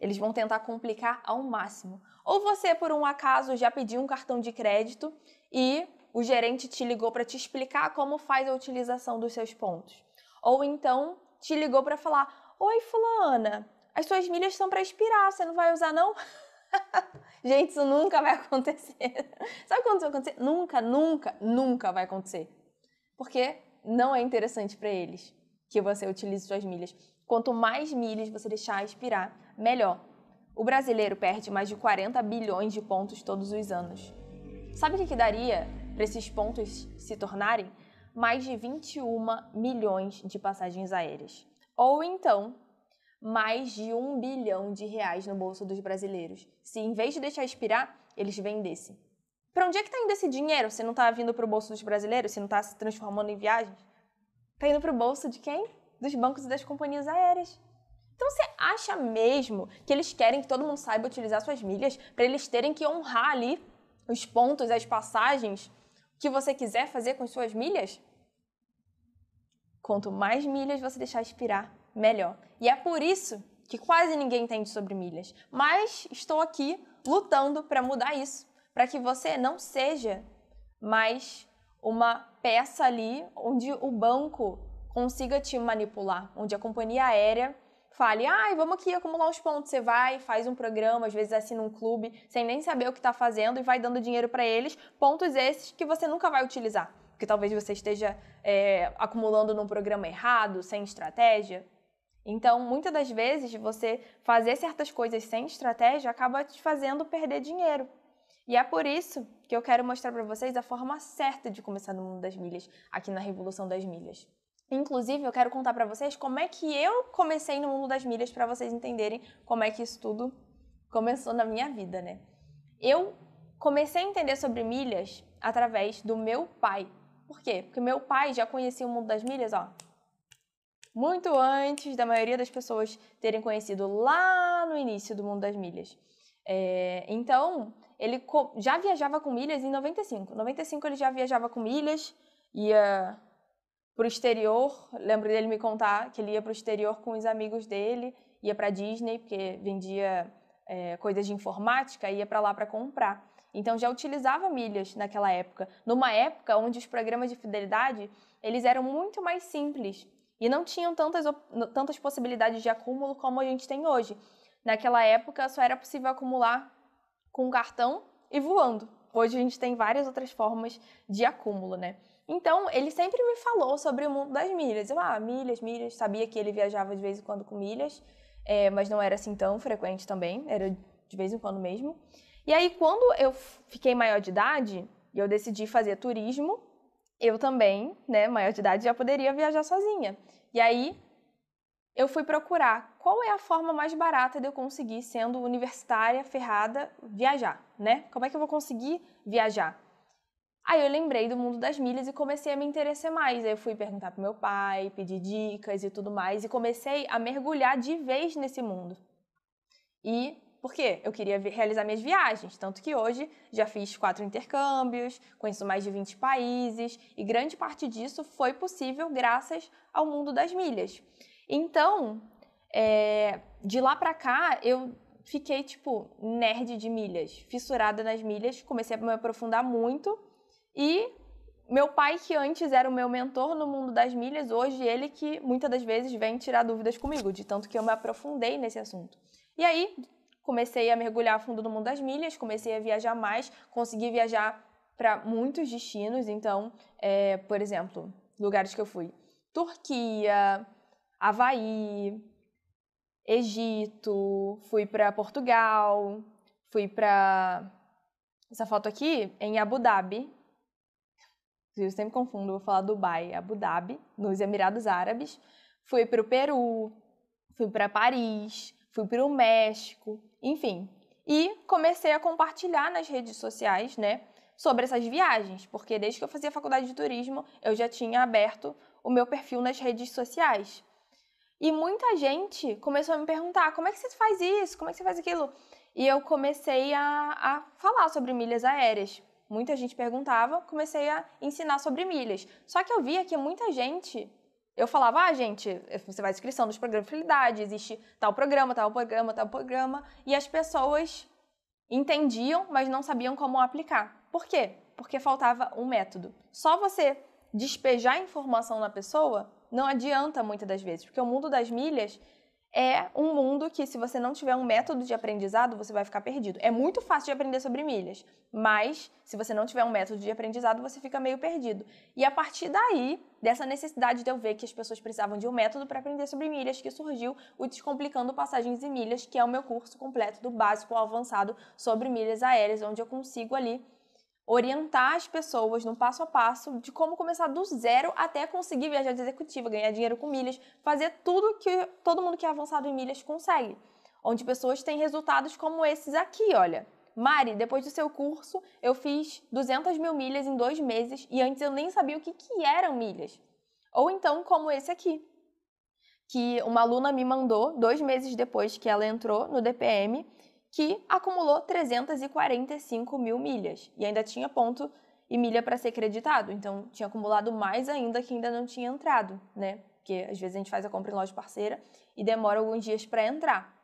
eles vão tentar complicar ao máximo. Ou você, por um acaso, já pediu um cartão de crédito e o gerente te ligou para te explicar como faz a utilização dos seus pontos. Ou então te ligou para falar: Oi, Fulana, as suas milhas estão para expirar, você não vai usar, não? Gente, isso nunca vai acontecer. Sabe quando isso vai acontecer? Nunca, nunca, nunca vai acontecer. Porque não é interessante para eles que você utilize suas milhas. Quanto mais milhas você deixar expirar, melhor. O brasileiro perde mais de 40 bilhões de pontos todos os anos. Sabe o que, que daria para esses pontos se tornarem? Mais de 21 milhões de passagens aéreas. Ou então, mais de um bilhão de reais no bolso dos brasileiros, se em vez de deixar expirar, eles vendessem. Para onde é que está indo esse dinheiro se não está vindo para o bolso dos brasileiros, se não está se transformando em viagens? Está indo para o bolso de quem? Dos bancos e das companhias aéreas. Então você acha mesmo que eles querem que todo mundo saiba utilizar suas milhas para eles terem que honrar ali os pontos, as passagens que você quiser fazer com suas milhas? Quanto mais milhas você deixar expirar, melhor. E é por isso que quase ninguém entende sobre milhas. Mas estou aqui lutando para mudar isso, para que você não seja mais uma peça ali onde o banco consiga te manipular, onde a companhia aérea fale, ai, ah, vamos aqui acumular os pontos. Você vai, faz um programa, às vezes assina um clube, sem nem saber o que está fazendo e vai dando dinheiro para eles, pontos esses que você nunca vai utilizar porque talvez você esteja é, acumulando num programa errado, sem estratégia. Então, muitas das vezes, você fazer certas coisas sem estratégia acaba te fazendo perder dinheiro. E é por isso que eu quero mostrar para vocês a forma certa de começar no mundo das milhas, aqui na Revolução das Milhas. Inclusive, eu quero contar para vocês como é que eu comecei no mundo das milhas para vocês entenderem como é que isso tudo começou na minha vida, né? Eu comecei a entender sobre milhas através do meu pai. Por quê? Porque meu pai já conhecia o mundo das milhas, ó, muito antes da maioria das pessoas terem conhecido lá no início do mundo das milhas. É, então, ele já viajava com milhas em 95. Em 95 ele já viajava com milhas, ia para o exterior. Lembro dele me contar que ele ia para o exterior com os amigos dele, ia para Disney, porque vendia é, coisas de informática, ia para lá para comprar. Então já utilizava milhas naquela época, numa época onde os programas de fidelidade eles eram muito mais simples e não tinham tantas, tantas possibilidades de acúmulo como a gente tem hoje. Naquela época só era possível acumular com cartão e voando. Hoje a gente tem várias outras formas de acúmulo, né? Então, ele sempre me falou sobre o mundo das milhas. Eu, ah, milhas, milhas. Sabia que ele viajava de vez em quando com milhas, é, mas não era assim tão frequente também, era de vez em quando mesmo. E aí, quando eu fiquei maior de idade e eu decidi fazer turismo, eu também, né, maior de idade, já poderia viajar sozinha. E aí eu fui procurar qual é a forma mais barata de eu conseguir, sendo universitária, ferrada, viajar, né? Como é que eu vou conseguir viajar? Aí eu lembrei do mundo das milhas e comecei a me interessar mais. Aí eu fui perguntar pro meu pai, pedir dicas e tudo mais, e comecei a mergulhar de vez nesse mundo. E por quê? Eu queria realizar minhas viagens, tanto que hoje já fiz quatro intercâmbios, conheço mais de 20 países, e grande parte disso foi possível graças ao mundo das milhas. Então, é, de lá pra cá, eu fiquei, tipo, nerd de milhas, fissurada nas milhas, comecei a me aprofundar muito, e meu pai, que antes era o meu mentor no mundo das milhas, hoje ele que muitas das vezes vem tirar dúvidas comigo, de tanto que eu me aprofundei nesse assunto. E aí, comecei a mergulhar fundo no mundo das milhas, comecei a viajar mais, consegui viajar para muitos destinos. Então, é, por exemplo, lugares que eu fui: Turquia, Havaí, Egito, fui para Portugal, fui para essa foto aqui em Abu Dhabi. Eu sempre confundo, vou falar Dubai, Abu Dhabi, nos Emirados Árabes. Fui para o Peru, fui para Paris, fui para o México, enfim. E comecei a compartilhar nas redes sociais, né, sobre essas viagens, porque desde que eu fazia faculdade de turismo, eu já tinha aberto o meu perfil nas redes sociais. E muita gente começou a me perguntar: como é que você faz isso? Como é que você faz aquilo? E eu comecei a, a falar sobre milhas aéreas. Muita gente perguntava, comecei a ensinar sobre milhas. Só que eu via que muita gente eu falava, ah, gente, você vai inscrição dos programas de fidelidade, existe tal programa, tal programa, tal programa, e as pessoas entendiam, mas não sabiam como aplicar. Por quê? Porque faltava um método. Só você despejar informação na pessoa não adianta muitas das vezes, porque o mundo das milhas é um mundo que, se você não tiver um método de aprendizado, você vai ficar perdido. É muito fácil de aprender sobre milhas, mas se você não tiver um método de aprendizado, você fica meio perdido. E a partir daí, dessa necessidade de eu ver que as pessoas precisavam de um método para aprender sobre milhas, que surgiu o Descomplicando Passagens e Milhas, que é o meu curso completo do básico ao avançado sobre milhas aéreas, onde eu consigo ali orientar as pessoas no passo a passo de como começar do zero até conseguir viajar de executiva, ganhar dinheiro com milhas, fazer tudo que todo mundo que é avançado em milhas consegue. Onde pessoas têm resultados como esses aqui, olha. Mari, depois do seu curso, eu fiz 200 mil milhas em dois meses e antes eu nem sabia o que, que eram milhas. Ou então, como esse aqui, que uma aluna me mandou dois meses depois que ela entrou no DPM que acumulou 345 mil milhas e ainda tinha ponto e milha para ser creditado. Então, tinha acumulado mais ainda que ainda não tinha entrado, né? Porque às vezes a gente faz a compra em loja parceira e demora alguns dias para entrar.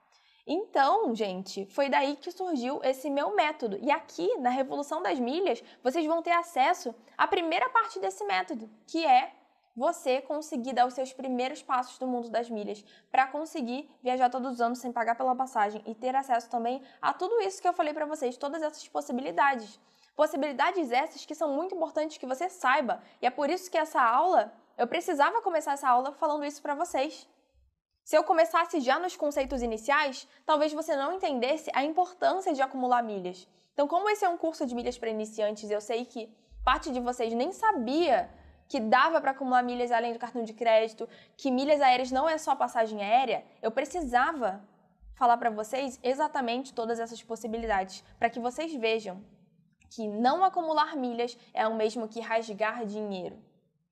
Então, gente, foi daí que surgiu esse meu método. E aqui, na Revolução das Milhas, vocês vão ter acesso à primeira parte desse método, que é você conseguir dar os seus primeiros passos no mundo das milhas para conseguir viajar todos os anos sem pagar pela passagem e ter acesso também a tudo isso que eu falei para vocês, todas essas possibilidades. Possibilidades essas que são muito importantes que você saiba. E é por isso que essa aula, eu precisava começar essa aula falando isso para vocês. Se eu começasse já nos conceitos iniciais, talvez você não entendesse a importância de acumular milhas. Então, como esse é um curso de milhas para iniciantes, eu sei que parte de vocês nem sabia que dava para acumular milhas além do cartão de crédito, que milhas aéreas não é só passagem aérea, eu precisava falar para vocês exatamente todas essas possibilidades, para que vocês vejam que não acumular milhas é o mesmo que rasgar dinheiro.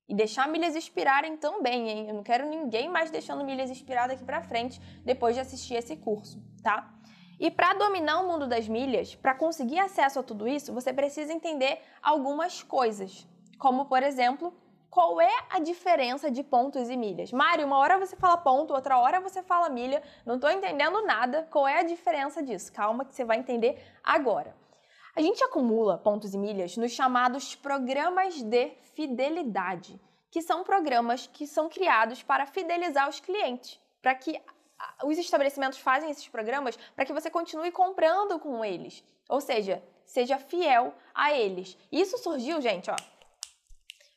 E deixar milhas expirarem também, hein? Eu não quero ninguém mais deixando milhas expiradas aqui para frente depois de assistir esse curso, tá? E para dominar o mundo das milhas, para conseguir acesso a tudo isso, você precisa entender algumas coisas, como por exemplo, qual é a diferença de pontos e milhas? Mário, uma hora você fala ponto, outra hora você fala milha, não estou entendendo nada. Qual é a diferença disso? Calma que você vai entender agora. A gente acumula pontos e milhas nos chamados programas de fidelidade, que são programas que são criados para fidelizar os clientes, para que os estabelecimentos fazem esses programas para que você continue comprando com eles, ou seja, seja fiel a eles. Isso surgiu, gente, ó,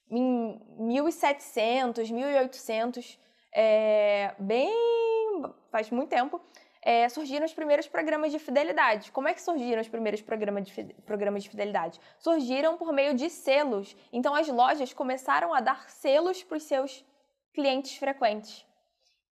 em 1700, 1800, é, bem faz muito tempo, é, surgiram os primeiros programas de fidelidade. Como é que surgiram os primeiros programas de, programas de fidelidade? Surgiram por meio de selos. Então, as lojas começaram a dar selos para os seus clientes frequentes.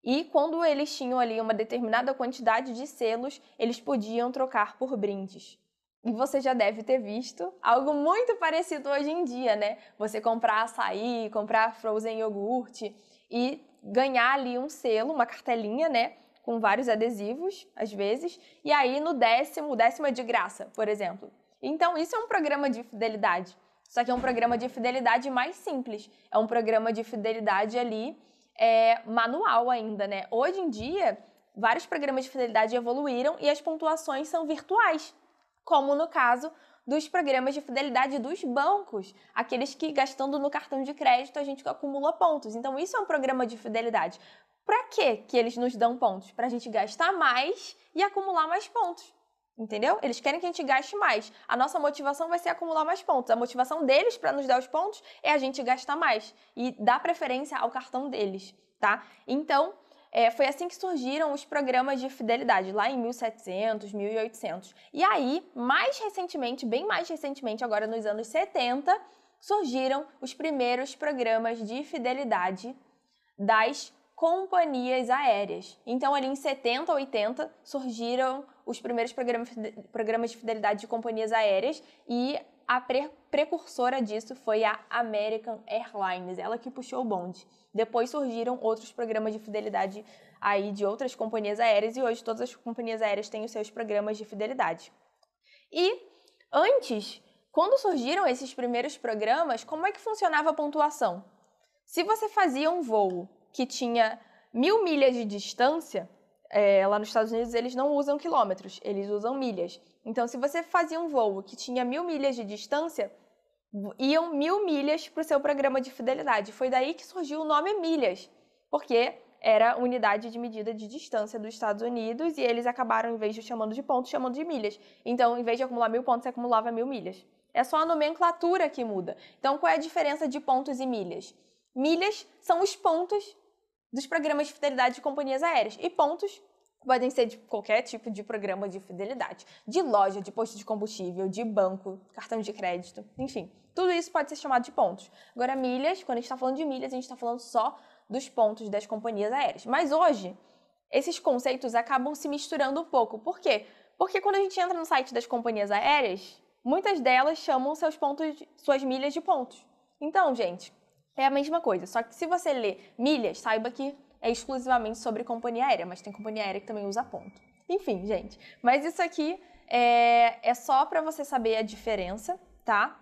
E quando eles tinham ali uma determinada quantidade de selos, eles podiam trocar por brindes. E você já deve ter visto algo muito parecido hoje em dia, né? Você comprar açaí, comprar frozen iogurte e ganhar ali um selo, uma cartelinha, né? Com vários adesivos, às vezes. E aí no décimo, décimo é de graça, por exemplo. Então isso é um programa de fidelidade. Só que é um programa de fidelidade mais simples. É um programa de fidelidade ali é, manual ainda, né? Hoje em dia, vários programas de fidelidade evoluíram e as pontuações são virtuais como no caso dos programas de fidelidade dos bancos, aqueles que gastando no cartão de crédito a gente acumula pontos. Então isso é um programa de fidelidade. Para que que eles nos dão pontos? Para a gente gastar mais e acumular mais pontos. Entendeu? Eles querem que a gente gaste mais. A nossa motivação vai ser acumular mais pontos. A motivação deles para nos dar os pontos é a gente gastar mais e dar preferência ao cartão deles, tá? Então, é, foi assim que surgiram os programas de fidelidade, lá em 1700, 1800. E aí, mais recentemente, bem mais recentemente, agora nos anos 70, surgiram os primeiros programas de fidelidade das companhias aéreas. Então, ali em 70, 80, surgiram os primeiros programas de fidelidade de companhias aéreas e a pre precursora disso foi a American Airlines, ela que puxou o bonde. Depois surgiram outros programas de fidelidade aí de outras companhias aéreas e hoje todas as companhias aéreas têm os seus programas de fidelidade. E antes, quando surgiram esses primeiros programas, como é que funcionava a pontuação? Se você fazia um voo que tinha mil milhas de distância, é, lá nos Estados Unidos eles não usam quilômetros, eles usam milhas. Então, se você fazia um voo que tinha mil milhas de distância, iam mil milhas para o seu programa de fidelidade. Foi daí que surgiu o nome milhas, porque era unidade de medida de distância dos Estados Unidos e eles acabaram, em vez de chamando de pontos, chamando de milhas. Então, em vez de acumular mil pontos, você acumulava mil milhas. É só a nomenclatura que muda. Então, qual é a diferença de pontos e milhas? Milhas são os pontos dos programas de fidelidade de companhias aéreas e pontos podem ser de qualquer tipo de programa de fidelidade, de loja, de posto de combustível, de banco, cartão de crédito, enfim. Tudo isso pode ser chamado de pontos. Agora, milhas, quando a gente está falando de milhas, a gente está falando só dos pontos das companhias aéreas. Mas hoje, esses conceitos acabam se misturando um pouco. Por quê? Porque quando a gente entra no site das companhias aéreas, muitas delas chamam seus pontos, suas milhas de pontos. Então, gente, é a mesma coisa. Só que se você lê milhas, saiba que é exclusivamente sobre companhia aérea, mas tem companhia aérea que também usa ponto. Enfim, gente. Mas isso aqui é, é só para você saber a diferença, tá?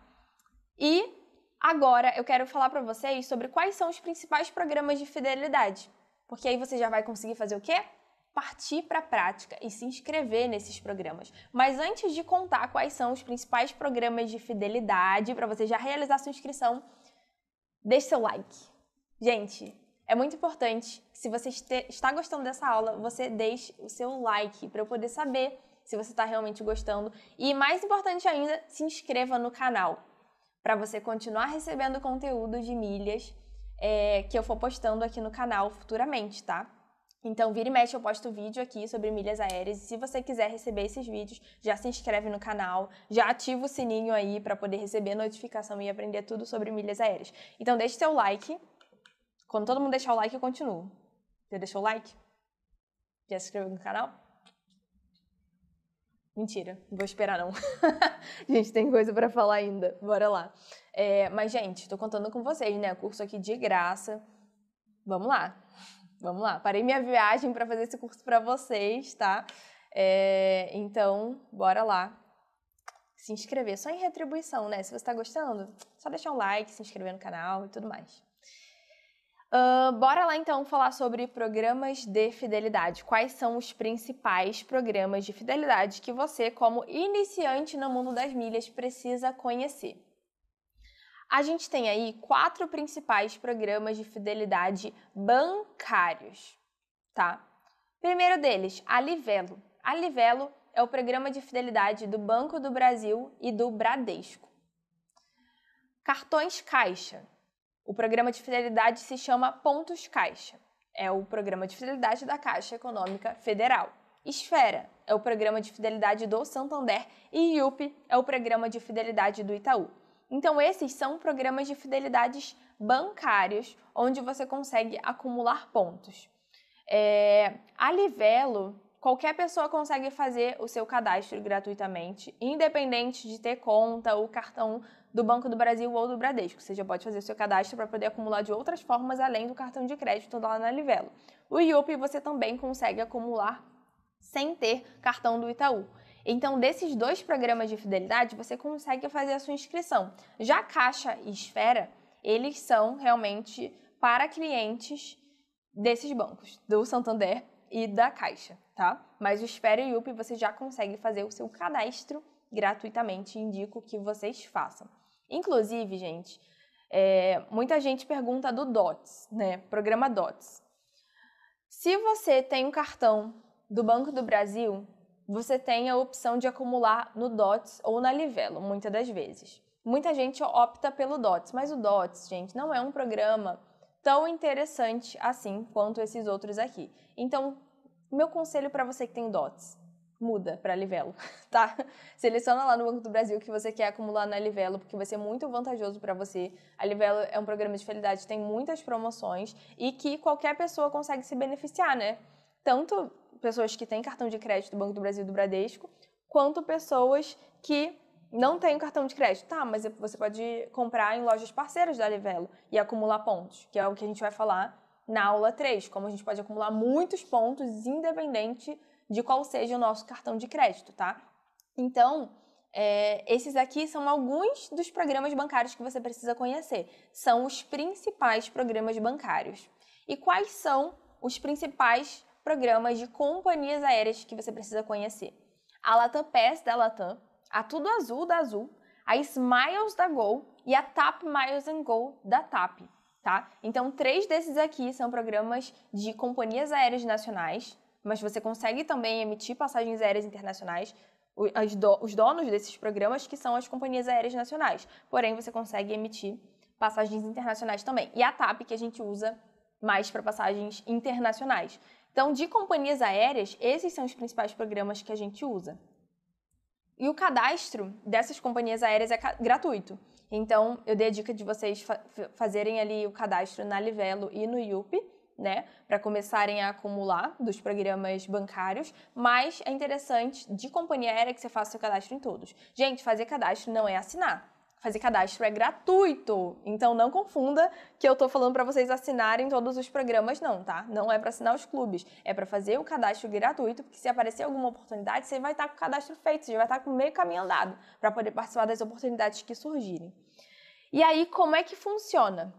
E agora eu quero falar para vocês sobre quais são os principais programas de fidelidade. Porque aí você já vai conseguir fazer o quê? Partir para a prática e se inscrever nesses programas. Mas antes de contar quais são os principais programas de fidelidade, para você já realizar sua inscrição, deixe seu like. Gente, é muito importante que se você está gostando dessa aula, você deixe o seu like para eu poder saber se você está realmente gostando. E mais importante ainda, se inscreva no canal para você continuar recebendo conteúdo de milhas é, que eu for postando aqui no canal futuramente, tá? Então, vira e mexe, eu posto vídeo aqui sobre milhas aéreas. E se você quiser receber esses vídeos, já se inscreve no canal, já ativa o sininho aí para poder receber notificação e aprender tudo sobre milhas aéreas. Então, deixe seu like, quando todo mundo deixar o like, eu continuo. Você deixou o like? Já se inscreveu no canal? Mentira, não vou esperar não. gente, tem coisa para falar ainda. Bora lá. É, mas, gente, tô contando com vocês, né? Curso aqui de graça. Vamos lá. Vamos lá. Parei minha viagem para fazer esse curso para vocês, tá? É, então, bora lá. Se inscrever, só em retribuição, né? Se você tá gostando, só deixar um like, se inscrever no canal e tudo mais. Uh, bora lá então falar sobre programas de fidelidade. Quais são os principais programas de fidelidade que você, como iniciante no mundo das milhas, precisa conhecer? A gente tem aí quatro principais programas de fidelidade bancários, tá? Primeiro deles, a Livelo. A Livelo é o programa de fidelidade do Banco do Brasil e do Bradesco. Cartões Caixa. O programa de fidelidade se chama Pontos Caixa. É o programa de fidelidade da Caixa Econômica Federal. Esfera é o programa de fidelidade do Santander e IUP é o programa de fidelidade do Itaú. Então, esses são programas de fidelidades bancários, onde você consegue acumular pontos. É, a Livelo, qualquer pessoa consegue fazer o seu cadastro gratuitamente, independente de ter conta ou cartão do Banco do Brasil ou do Bradesco. Você já pode fazer o seu cadastro para poder acumular de outras formas além do cartão de crédito lá na Livelo. O IUP você também consegue acumular sem ter cartão do Itaú. Então, desses dois programas de fidelidade, você consegue fazer a sua inscrição. Já Caixa e Esfera, eles são realmente para clientes desses bancos, do Santander e da Caixa, tá? Mas o Esfera e o UP você já consegue fazer o seu cadastro gratuitamente, indico que vocês façam. Inclusive, gente, é, muita gente pergunta do DOTS, né? Programa DOTS. Se você tem um cartão do Banco do Brasil, você tem a opção de acumular no DOTS ou na Livelo, muitas das vezes. Muita gente opta pelo DOTS, mas o DOTS, gente, não é um programa tão interessante assim quanto esses outros aqui. Então, meu conselho para você que tem DOTS, muda para Livelo, tá? Seleciona lá no Banco do Brasil que você quer acumular na Livelo, porque vai ser muito vantajoso para você. A Livelo é um programa de fidelidade, tem muitas promoções e que qualquer pessoa consegue se beneficiar, né? Tanto pessoas que têm cartão de crédito do Banco do Brasil e do Bradesco, quanto pessoas que não têm cartão de crédito. Tá, mas você pode comprar em lojas parceiras da Livelo e acumular pontos, que é o que a gente vai falar na aula 3, como a gente pode acumular muitos pontos independente de qual seja o nosso cartão de crédito, tá? Então, é, esses aqui são alguns dos programas bancários que você precisa conhecer. São os principais programas bancários. E quais são os principais programas de companhias aéreas que você precisa conhecer. A Latam Pass da Latam, a Tudo Azul da Azul, a Smiles da Gol e a TAP Miles and Go da TAP, tá? Então, três desses aqui são programas de companhias aéreas nacionais, mas você consegue também emitir passagens aéreas internacionais, os donos desses programas que são as companhias aéreas nacionais. Porém, você consegue emitir passagens internacionais também. E a TAP que a gente usa mais para passagens internacionais. Então, de companhias aéreas, esses são os principais programas que a gente usa. E o cadastro dessas companhias aéreas é gratuito. Então, eu dei a dica de vocês fa fazerem ali o cadastro na Livelo e no IUP, né, para começarem a acumular dos programas bancários, mas é interessante de companhia aérea que você faça o seu cadastro em todos. Gente, fazer cadastro não é assinar fazer cadastro é gratuito. Então não confunda que eu tô falando para vocês assinarem todos os programas não, tá? Não é para assinar os clubes, é para fazer o cadastro gratuito, porque se aparecer alguma oportunidade, você vai estar tá com o cadastro feito, você já vai estar tá com meio caminho andado para poder participar das oportunidades que surgirem. E aí como é que funciona?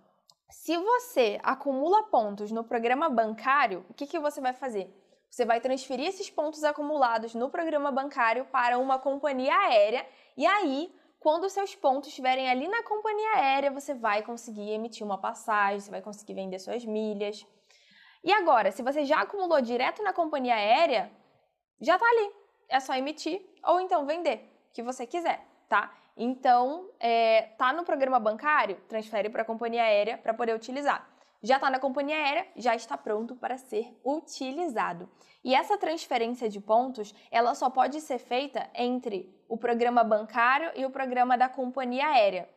Se você acumula pontos no programa bancário, o que, que você vai fazer? Você vai transferir esses pontos acumulados no programa bancário para uma companhia aérea e aí quando seus pontos estiverem ali na companhia aérea, você vai conseguir emitir uma passagem, você vai conseguir vender suas milhas. E agora, se você já acumulou direto na companhia aérea, já está ali. É só emitir ou então vender, o que você quiser, tá? Então, é, tá no programa bancário, transfere para a companhia aérea para poder utilizar. Já está na companhia aérea, já está pronto para ser utilizado. E essa transferência de pontos, ela só pode ser feita entre o programa bancário e o programa da companhia aérea,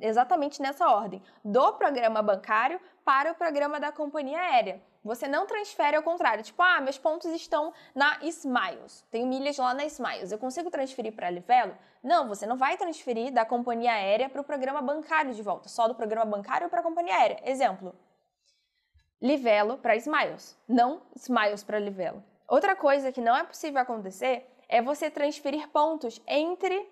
exatamente nessa ordem, do programa bancário para o programa da companhia aérea. Você não transfere ao contrário, tipo, ah, meus pontos estão na Smiles, tenho milhas lá na Smiles, eu consigo transferir para a Livelo? Não, você não vai transferir da companhia aérea para o programa bancário de volta, só do programa bancário para a companhia aérea. Exemplo, Livelo para Smiles, não Smiles para Livelo. Outra coisa que não é possível acontecer é você transferir pontos entre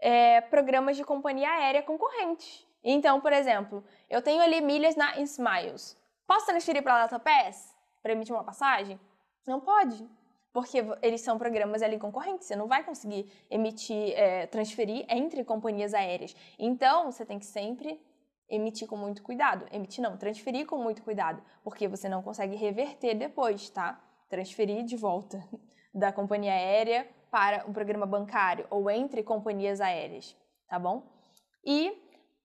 é, programas de companhia aérea concorrentes. Então, por exemplo, eu tenho ali milhas na Smiles. Posso transferir para a DataPass para emitir uma passagem? Não pode, porque eles são programas ali concorrentes. Você não vai conseguir emitir, é, transferir entre companhias aéreas. Então, você tem que sempre emitir com muito cuidado. Emitir não, transferir com muito cuidado, porque você não consegue reverter depois, tá? Transferir de volta da companhia aérea para um programa bancário ou entre companhias aéreas, tá bom? E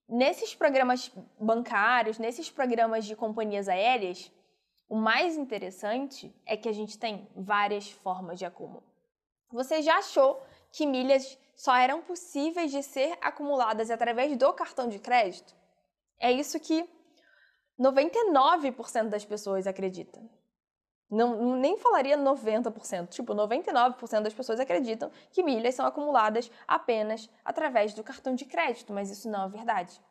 nesses programas bancários, nesses programas de companhias aéreas, O mais interessante é que a gente tem várias formas de acúmulo. Você já achou que milhas só eram possíveis de ser acumuladas através do cartão de crédito? É isso que 99% das pessoas acreditam. Não, nem falaria 90%, tipo, 99% das pessoas acreditam que milhas são acumuladas apenas através do cartão de crédito, mas isso não é verdade.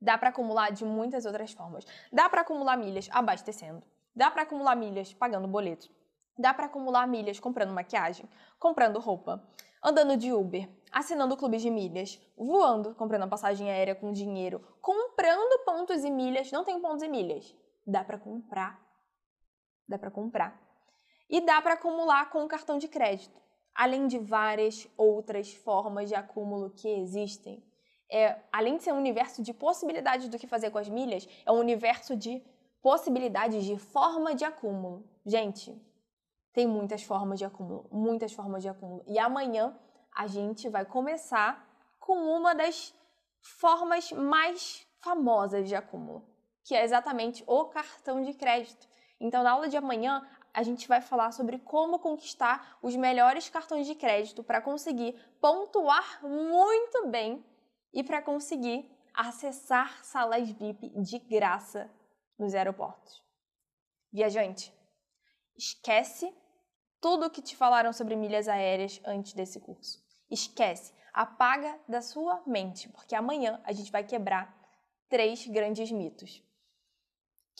Dá para acumular de muitas outras formas. Dá para acumular milhas abastecendo. Dá para acumular milhas pagando boleto. Dá para acumular milhas comprando maquiagem, comprando roupa, andando de Uber, assinando clubes de milhas, voando, comprando passagem aérea com dinheiro, comprando pontos e milhas. Não tem pontos e milhas. Dá para comprar. Dá para comprar. E dá para acumular com o cartão de crédito. Além de várias outras formas de acúmulo que existem é, além de ser um universo de possibilidades do que fazer com as milhas, é um universo de possibilidades de forma de acúmulo. Gente, tem muitas formas de acúmulo, muitas formas de acúmulo. E amanhã a gente vai começar com uma das formas mais famosas de acúmulo, que é exatamente o cartão de crédito. Então, na aula de amanhã, a gente vai falar sobre como conquistar os melhores cartões de crédito para conseguir pontuar muito bem e para conseguir acessar salas VIP de graça nos aeroportos. Viajante, esquece tudo o que te falaram sobre milhas aéreas antes desse curso. Esquece, apaga da sua mente, porque amanhã a gente vai quebrar três grandes mitos.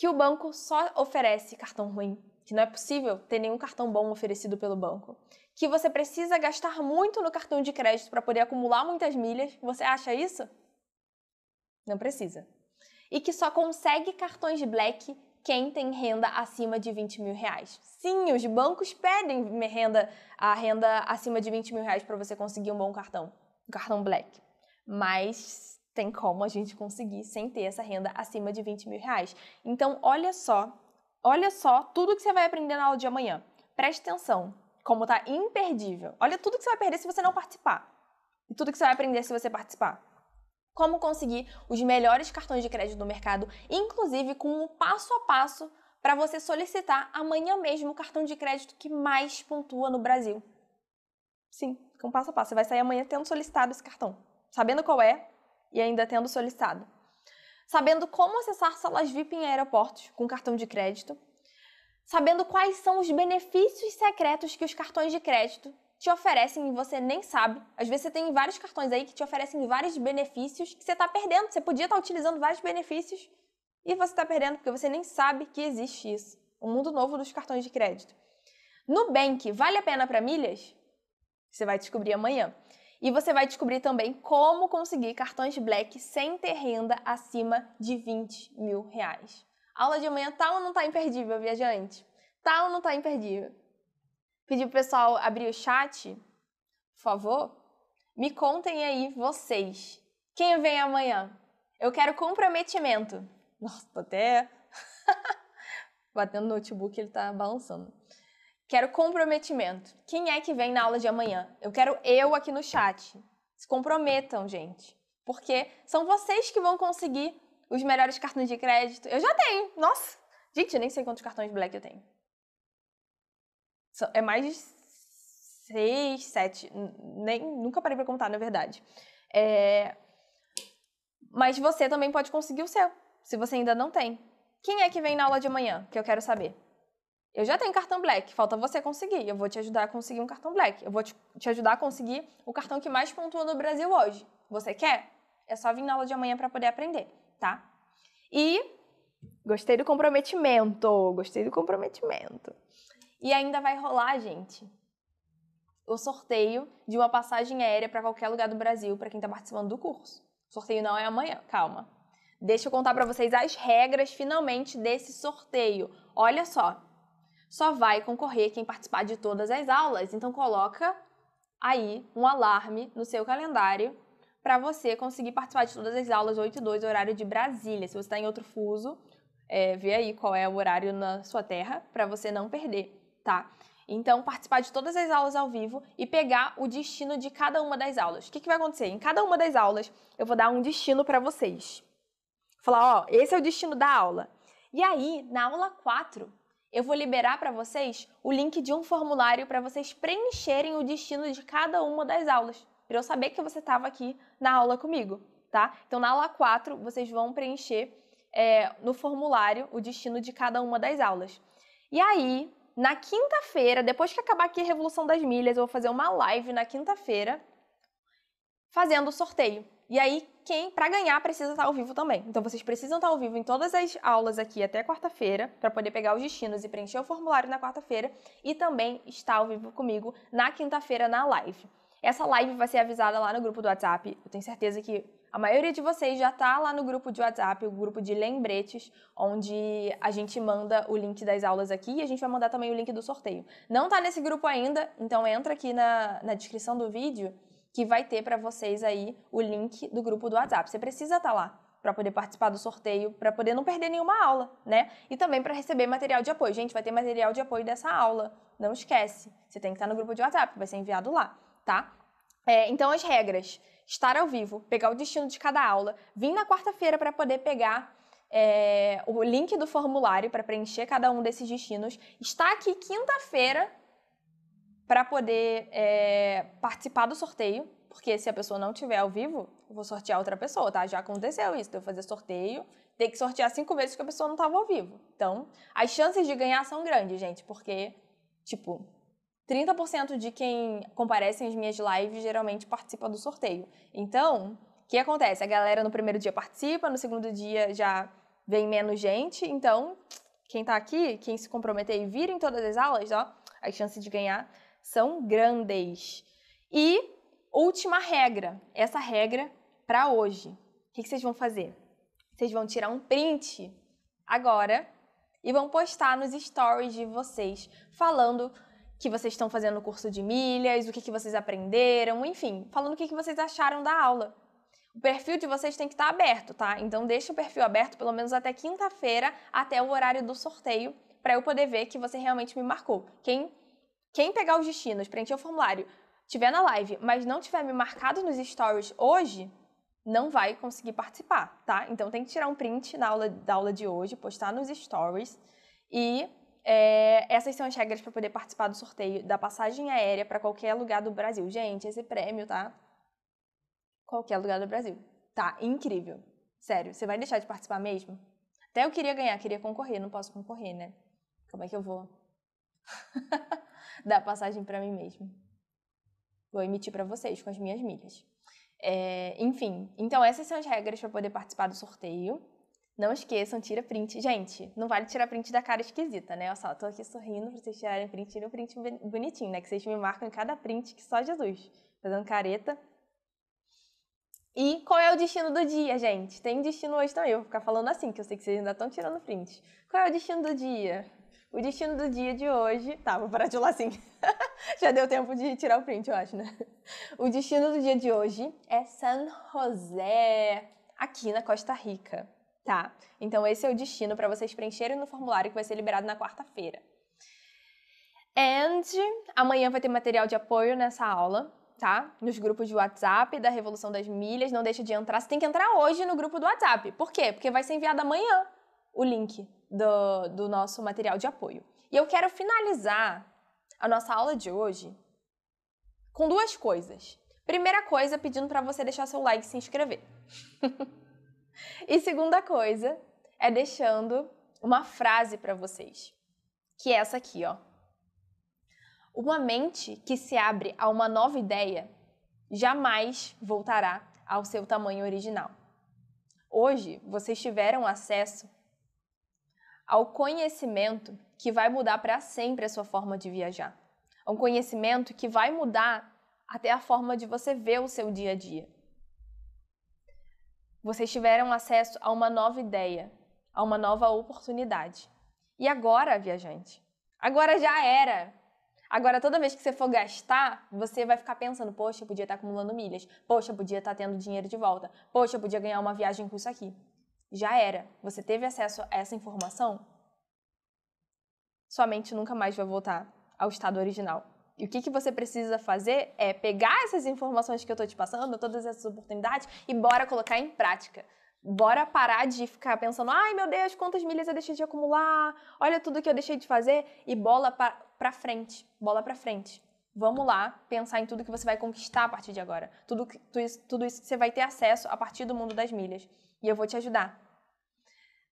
Que o banco só oferece cartão ruim, que não é possível ter nenhum cartão bom oferecido pelo banco que você precisa gastar muito no cartão de crédito para poder acumular muitas milhas. Você acha isso? Não precisa. E que só consegue cartões Black quem tem renda acima de 20 mil reais. Sim, os bancos pedem renda, a renda acima de 20 mil reais para você conseguir um bom cartão, um cartão Black. Mas tem como a gente conseguir sem ter essa renda acima de 20 mil reais. Então, olha só, olha só tudo que você vai aprender na aula de amanhã. Preste atenção como tá imperdível. Olha tudo que você vai perder se você não participar. E tudo que você vai aprender se você participar. Como conseguir os melhores cartões de crédito do mercado, inclusive com um passo a passo para você solicitar amanhã mesmo o cartão de crédito que mais pontua no Brasil. Sim, com passo a passo. Você vai sair amanhã tendo solicitado esse cartão, sabendo qual é e ainda tendo solicitado. Sabendo como acessar salas VIP em aeroportos com cartão de crédito, sabendo quais são os benefícios secretos que os cartões de crédito te oferecem e você nem sabe. Às vezes você tem vários cartões aí que te oferecem vários benefícios que você está perdendo. Você podia estar tá utilizando vários benefícios e você está perdendo porque você nem sabe que existe isso. O mundo novo dos cartões de crédito. Nubank vale a pena para milhas? Você vai descobrir amanhã. E você vai descobrir também como conseguir cartões Black sem ter renda acima de 20 mil reais. Aula de amanhã tá ou não tá imperdível, viajante? Tá ou não tá imperdível? Pedir pro pessoal abrir o chat, por favor. Me contem aí vocês. Quem vem amanhã? Eu quero comprometimento. Nossa, tô até batendo no notebook, ele tá balançando. Quero comprometimento. Quem é que vem na aula de amanhã? Eu quero eu aqui no chat. Se comprometam, gente. Porque são vocês que vão conseguir os melhores cartões de crédito. Eu já tenho. Nossa! Gente, eu nem sei quantos cartões Black eu tenho. É mais de seis, sete. Nem, nunca parei pra contar, na verdade. É... Mas você também pode conseguir o seu, se você ainda não tem. Quem é que vem na aula de amanhã, que eu quero saber? Eu já tenho cartão Black, falta você conseguir. Eu vou te ajudar a conseguir um cartão Black. Eu vou te, te ajudar a conseguir o cartão que mais pontua no Brasil hoje. Você quer? É só vir na aula de amanhã para poder aprender tá? E gostei do comprometimento, gostei do comprometimento. E ainda vai rolar, gente, o sorteio de uma passagem aérea para qualquer lugar do Brasil para quem está participando do curso. O sorteio não é amanhã, calma. Deixa eu contar para vocês as regras finalmente desse sorteio. Olha só, só vai concorrer quem participar de todas as aulas. Então coloca aí um alarme no seu calendário para você conseguir participar de todas as aulas 8 e 2, horário de Brasília. Se você está em outro fuso, é, vê aí qual é o horário na sua terra para você não perder, tá? Então, participar de todas as aulas ao vivo e pegar o destino de cada uma das aulas. O que, que vai acontecer? Em cada uma das aulas, eu vou dar um destino para vocês. Falar, ó, esse é o destino da aula. E aí, na aula 4, eu vou liberar para vocês o link de um formulário para vocês preencherem o destino de cada uma das aulas, para eu saber que você estava aqui na aula comigo, tá? Então, na aula 4, vocês vão preencher é, no formulário o destino de cada uma das aulas. E aí, na quinta-feira, depois que acabar aqui a Revolução das Milhas, eu vou fazer uma live na quinta-feira fazendo o sorteio. E aí, quem para ganhar precisa estar ao vivo também. Então vocês precisam estar ao vivo em todas as aulas aqui até quarta-feira para poder pegar os destinos e preencher o formulário na quarta-feira e também estar ao vivo comigo na quinta-feira na live. Essa live vai ser avisada lá no grupo do WhatsApp. Eu tenho certeza que a maioria de vocês já está lá no grupo de WhatsApp, o grupo de lembretes, onde a gente manda o link das aulas aqui e a gente vai mandar também o link do sorteio. Não está nesse grupo ainda, então entra aqui na, na descrição do vídeo que vai ter para vocês aí o link do grupo do WhatsApp. Você precisa estar tá lá para poder participar do sorteio, para poder não perder nenhuma aula, né? E também para receber material de apoio. Gente, vai ter material de apoio dessa aula. Não esquece. Você tem que estar tá no grupo de WhatsApp, vai ser enviado lá, tá? É, então, as regras. Estar ao vivo, pegar o destino de cada aula, vir na quarta-feira para poder pegar é, o link do formulário para preencher cada um desses destinos. Estar aqui quinta-feira para poder é, participar do sorteio, porque se a pessoa não tiver ao vivo, eu vou sortear outra pessoa, tá? Já aconteceu isso, de eu fazer sorteio, ter que sortear cinco vezes que a pessoa não estava ao vivo. Então, as chances de ganhar são grandes, gente, porque, tipo, 30% de quem comparece às minhas lives geralmente participa do sorteio. Então, o que acontece? A galera no primeiro dia participa, no segundo dia já vem menos gente, então, quem tá aqui, quem se comprometer e vir em todas as aulas, ó, as chances de ganhar são grandes. E última regra, essa regra para hoje. O que, vocês vão fazer? Vocês vão tirar um print agora e vão postar nos stories de vocês falando que vocês estão fazendo o curso de milhas, o que, que vocês aprenderam, enfim, falando o que, que vocês acharam da aula. O perfil de vocês tem que estar aberto, tá? Então deixa o perfil aberto pelo menos até quinta-feira, até o horário do sorteio, para eu poder ver que você realmente me marcou. Quem quem pegar os destinos, preencher o formulário, tiver na live, mas não tiver me marcado nos stories hoje, não vai conseguir participar, tá? Então tem que tirar um print na aula, da aula de hoje, postar nos stories e é, essas são as regras para poder participar do sorteio da passagem aérea para qualquer lugar do Brasil. Gente, esse prêmio, tá? Qualquer lugar do Brasil. Tá incrível. Sério, você vai deixar de participar mesmo? Até eu queria ganhar, queria concorrer, não posso concorrer, né? Como é que eu vou? dar passagem para mim mesmo. Vou emitir para vocês com as minhas milhas. É, enfim, então essas são as regras para poder participar do sorteio. Não esqueçam, tira print. Gente, não vale tirar print da cara esquisita, né? Olha só, tô aqui sorrindo pra vocês tirarem print. Tira um print bonitinho, né? Que vocês me marcam em cada print que só Jesus. Fazendo careta. E qual é o destino do dia, gente? Tem destino hoje também. Eu vou ficar falando assim, que eu sei que vocês ainda estão tirando print. Qual é o destino do dia? O destino do dia de hoje. Tá, vou parar de falar assim. Já deu tempo de tirar o print, eu acho, né? O destino do dia de hoje é San José, aqui na Costa Rica, tá? Então, esse é o destino para vocês preencherem no formulário que vai ser liberado na quarta-feira. And amanhã vai ter material de apoio nessa aula, tá? Nos grupos de WhatsApp da Revolução das Milhas. Não deixa de entrar. Você tem que entrar hoje no grupo do WhatsApp. Por quê? Porque vai ser enviado amanhã o link do, do nosso material de apoio. E eu quero finalizar a nossa aula de hoje com duas coisas. Primeira coisa, pedindo para você deixar seu like e se inscrever. e segunda coisa, é deixando uma frase para vocês, que é essa aqui, ó. Uma mente que se abre a uma nova ideia jamais voltará ao seu tamanho original. Hoje, vocês tiveram acesso ao conhecimento que vai mudar para sempre a sua forma de viajar. Um conhecimento que vai mudar até a forma de você ver o seu dia a dia. Vocês tiveram acesso a uma nova ideia, a uma nova oportunidade. E agora, viajante? Agora já era. Agora, toda vez que você for gastar, você vai ficar pensando: poxa, eu podia estar acumulando milhas. Poxa, eu podia estar tendo dinheiro de volta. Poxa, eu podia ganhar uma viagem com isso aqui já era. Você teve acesso a essa informação? Sua mente nunca mais vai voltar ao estado original. E o que, que você precisa fazer é pegar essas informações que eu estou te passando, todas essas oportunidades, e bora colocar em prática. Bora parar de ficar pensando, ai meu Deus, quantas milhas eu deixei de acumular, olha tudo que eu deixei de fazer, e bola pra frente, bola pra frente. Vamos lá pensar em tudo que você vai conquistar a partir de agora, tudo, tudo, isso, tudo isso que você vai ter acesso a partir do mundo das milhas. E eu vou te ajudar.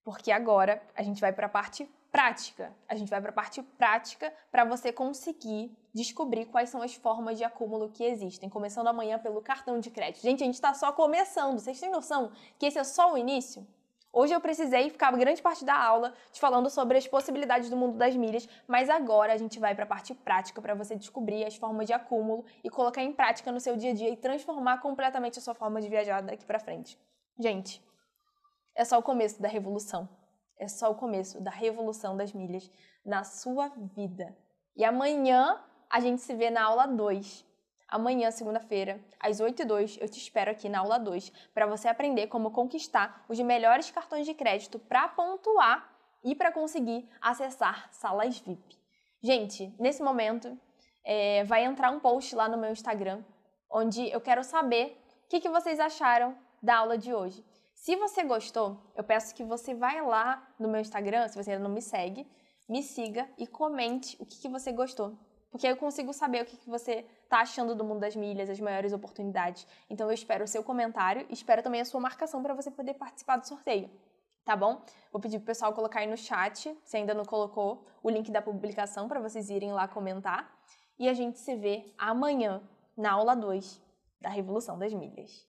Porque agora a gente vai para a parte prática. A gente vai para a parte prática para você conseguir descobrir quais são as formas de acúmulo que existem, começando amanhã pelo cartão de crédito. Gente, a gente está só começando. Vocês têm noção que esse é só o início? Hoje eu precisei ficar grande parte da aula te falando sobre as possibilidades do mundo das milhas, mas agora a gente vai para a parte prática para você descobrir as formas de acúmulo e colocar em prática no seu dia a dia e transformar completamente a sua forma de viajar daqui para frente. Gente, é só o começo da revolução. É só o começo da revolução das milhas na sua vida. E amanhã a gente se vê na aula 2. Amanhã, segunda-feira, às 8 e 2, eu te espero aqui na aula 2 para você aprender como conquistar os melhores cartões de crédito para pontuar e para conseguir acessar salas VIP. Gente, nesse momento é, vai entrar um post lá no meu Instagram onde eu quero saber o que, que vocês acharam da aula de hoje. Se você gostou, eu peço que você vá lá no meu Instagram, se você ainda não me segue, me siga e comente o que, que você gostou. Porque aí eu consigo saber o que, que você está achando do mundo das milhas, as maiores oportunidades. Então eu espero o seu comentário e espero também a sua marcação para você poder participar do sorteio. Tá bom? Vou pedir pro pessoal colocar aí no chat, se ainda não colocou, o link da publicação para vocês irem lá comentar. E a gente se vê amanhã na aula 2 da Revolução das Milhas.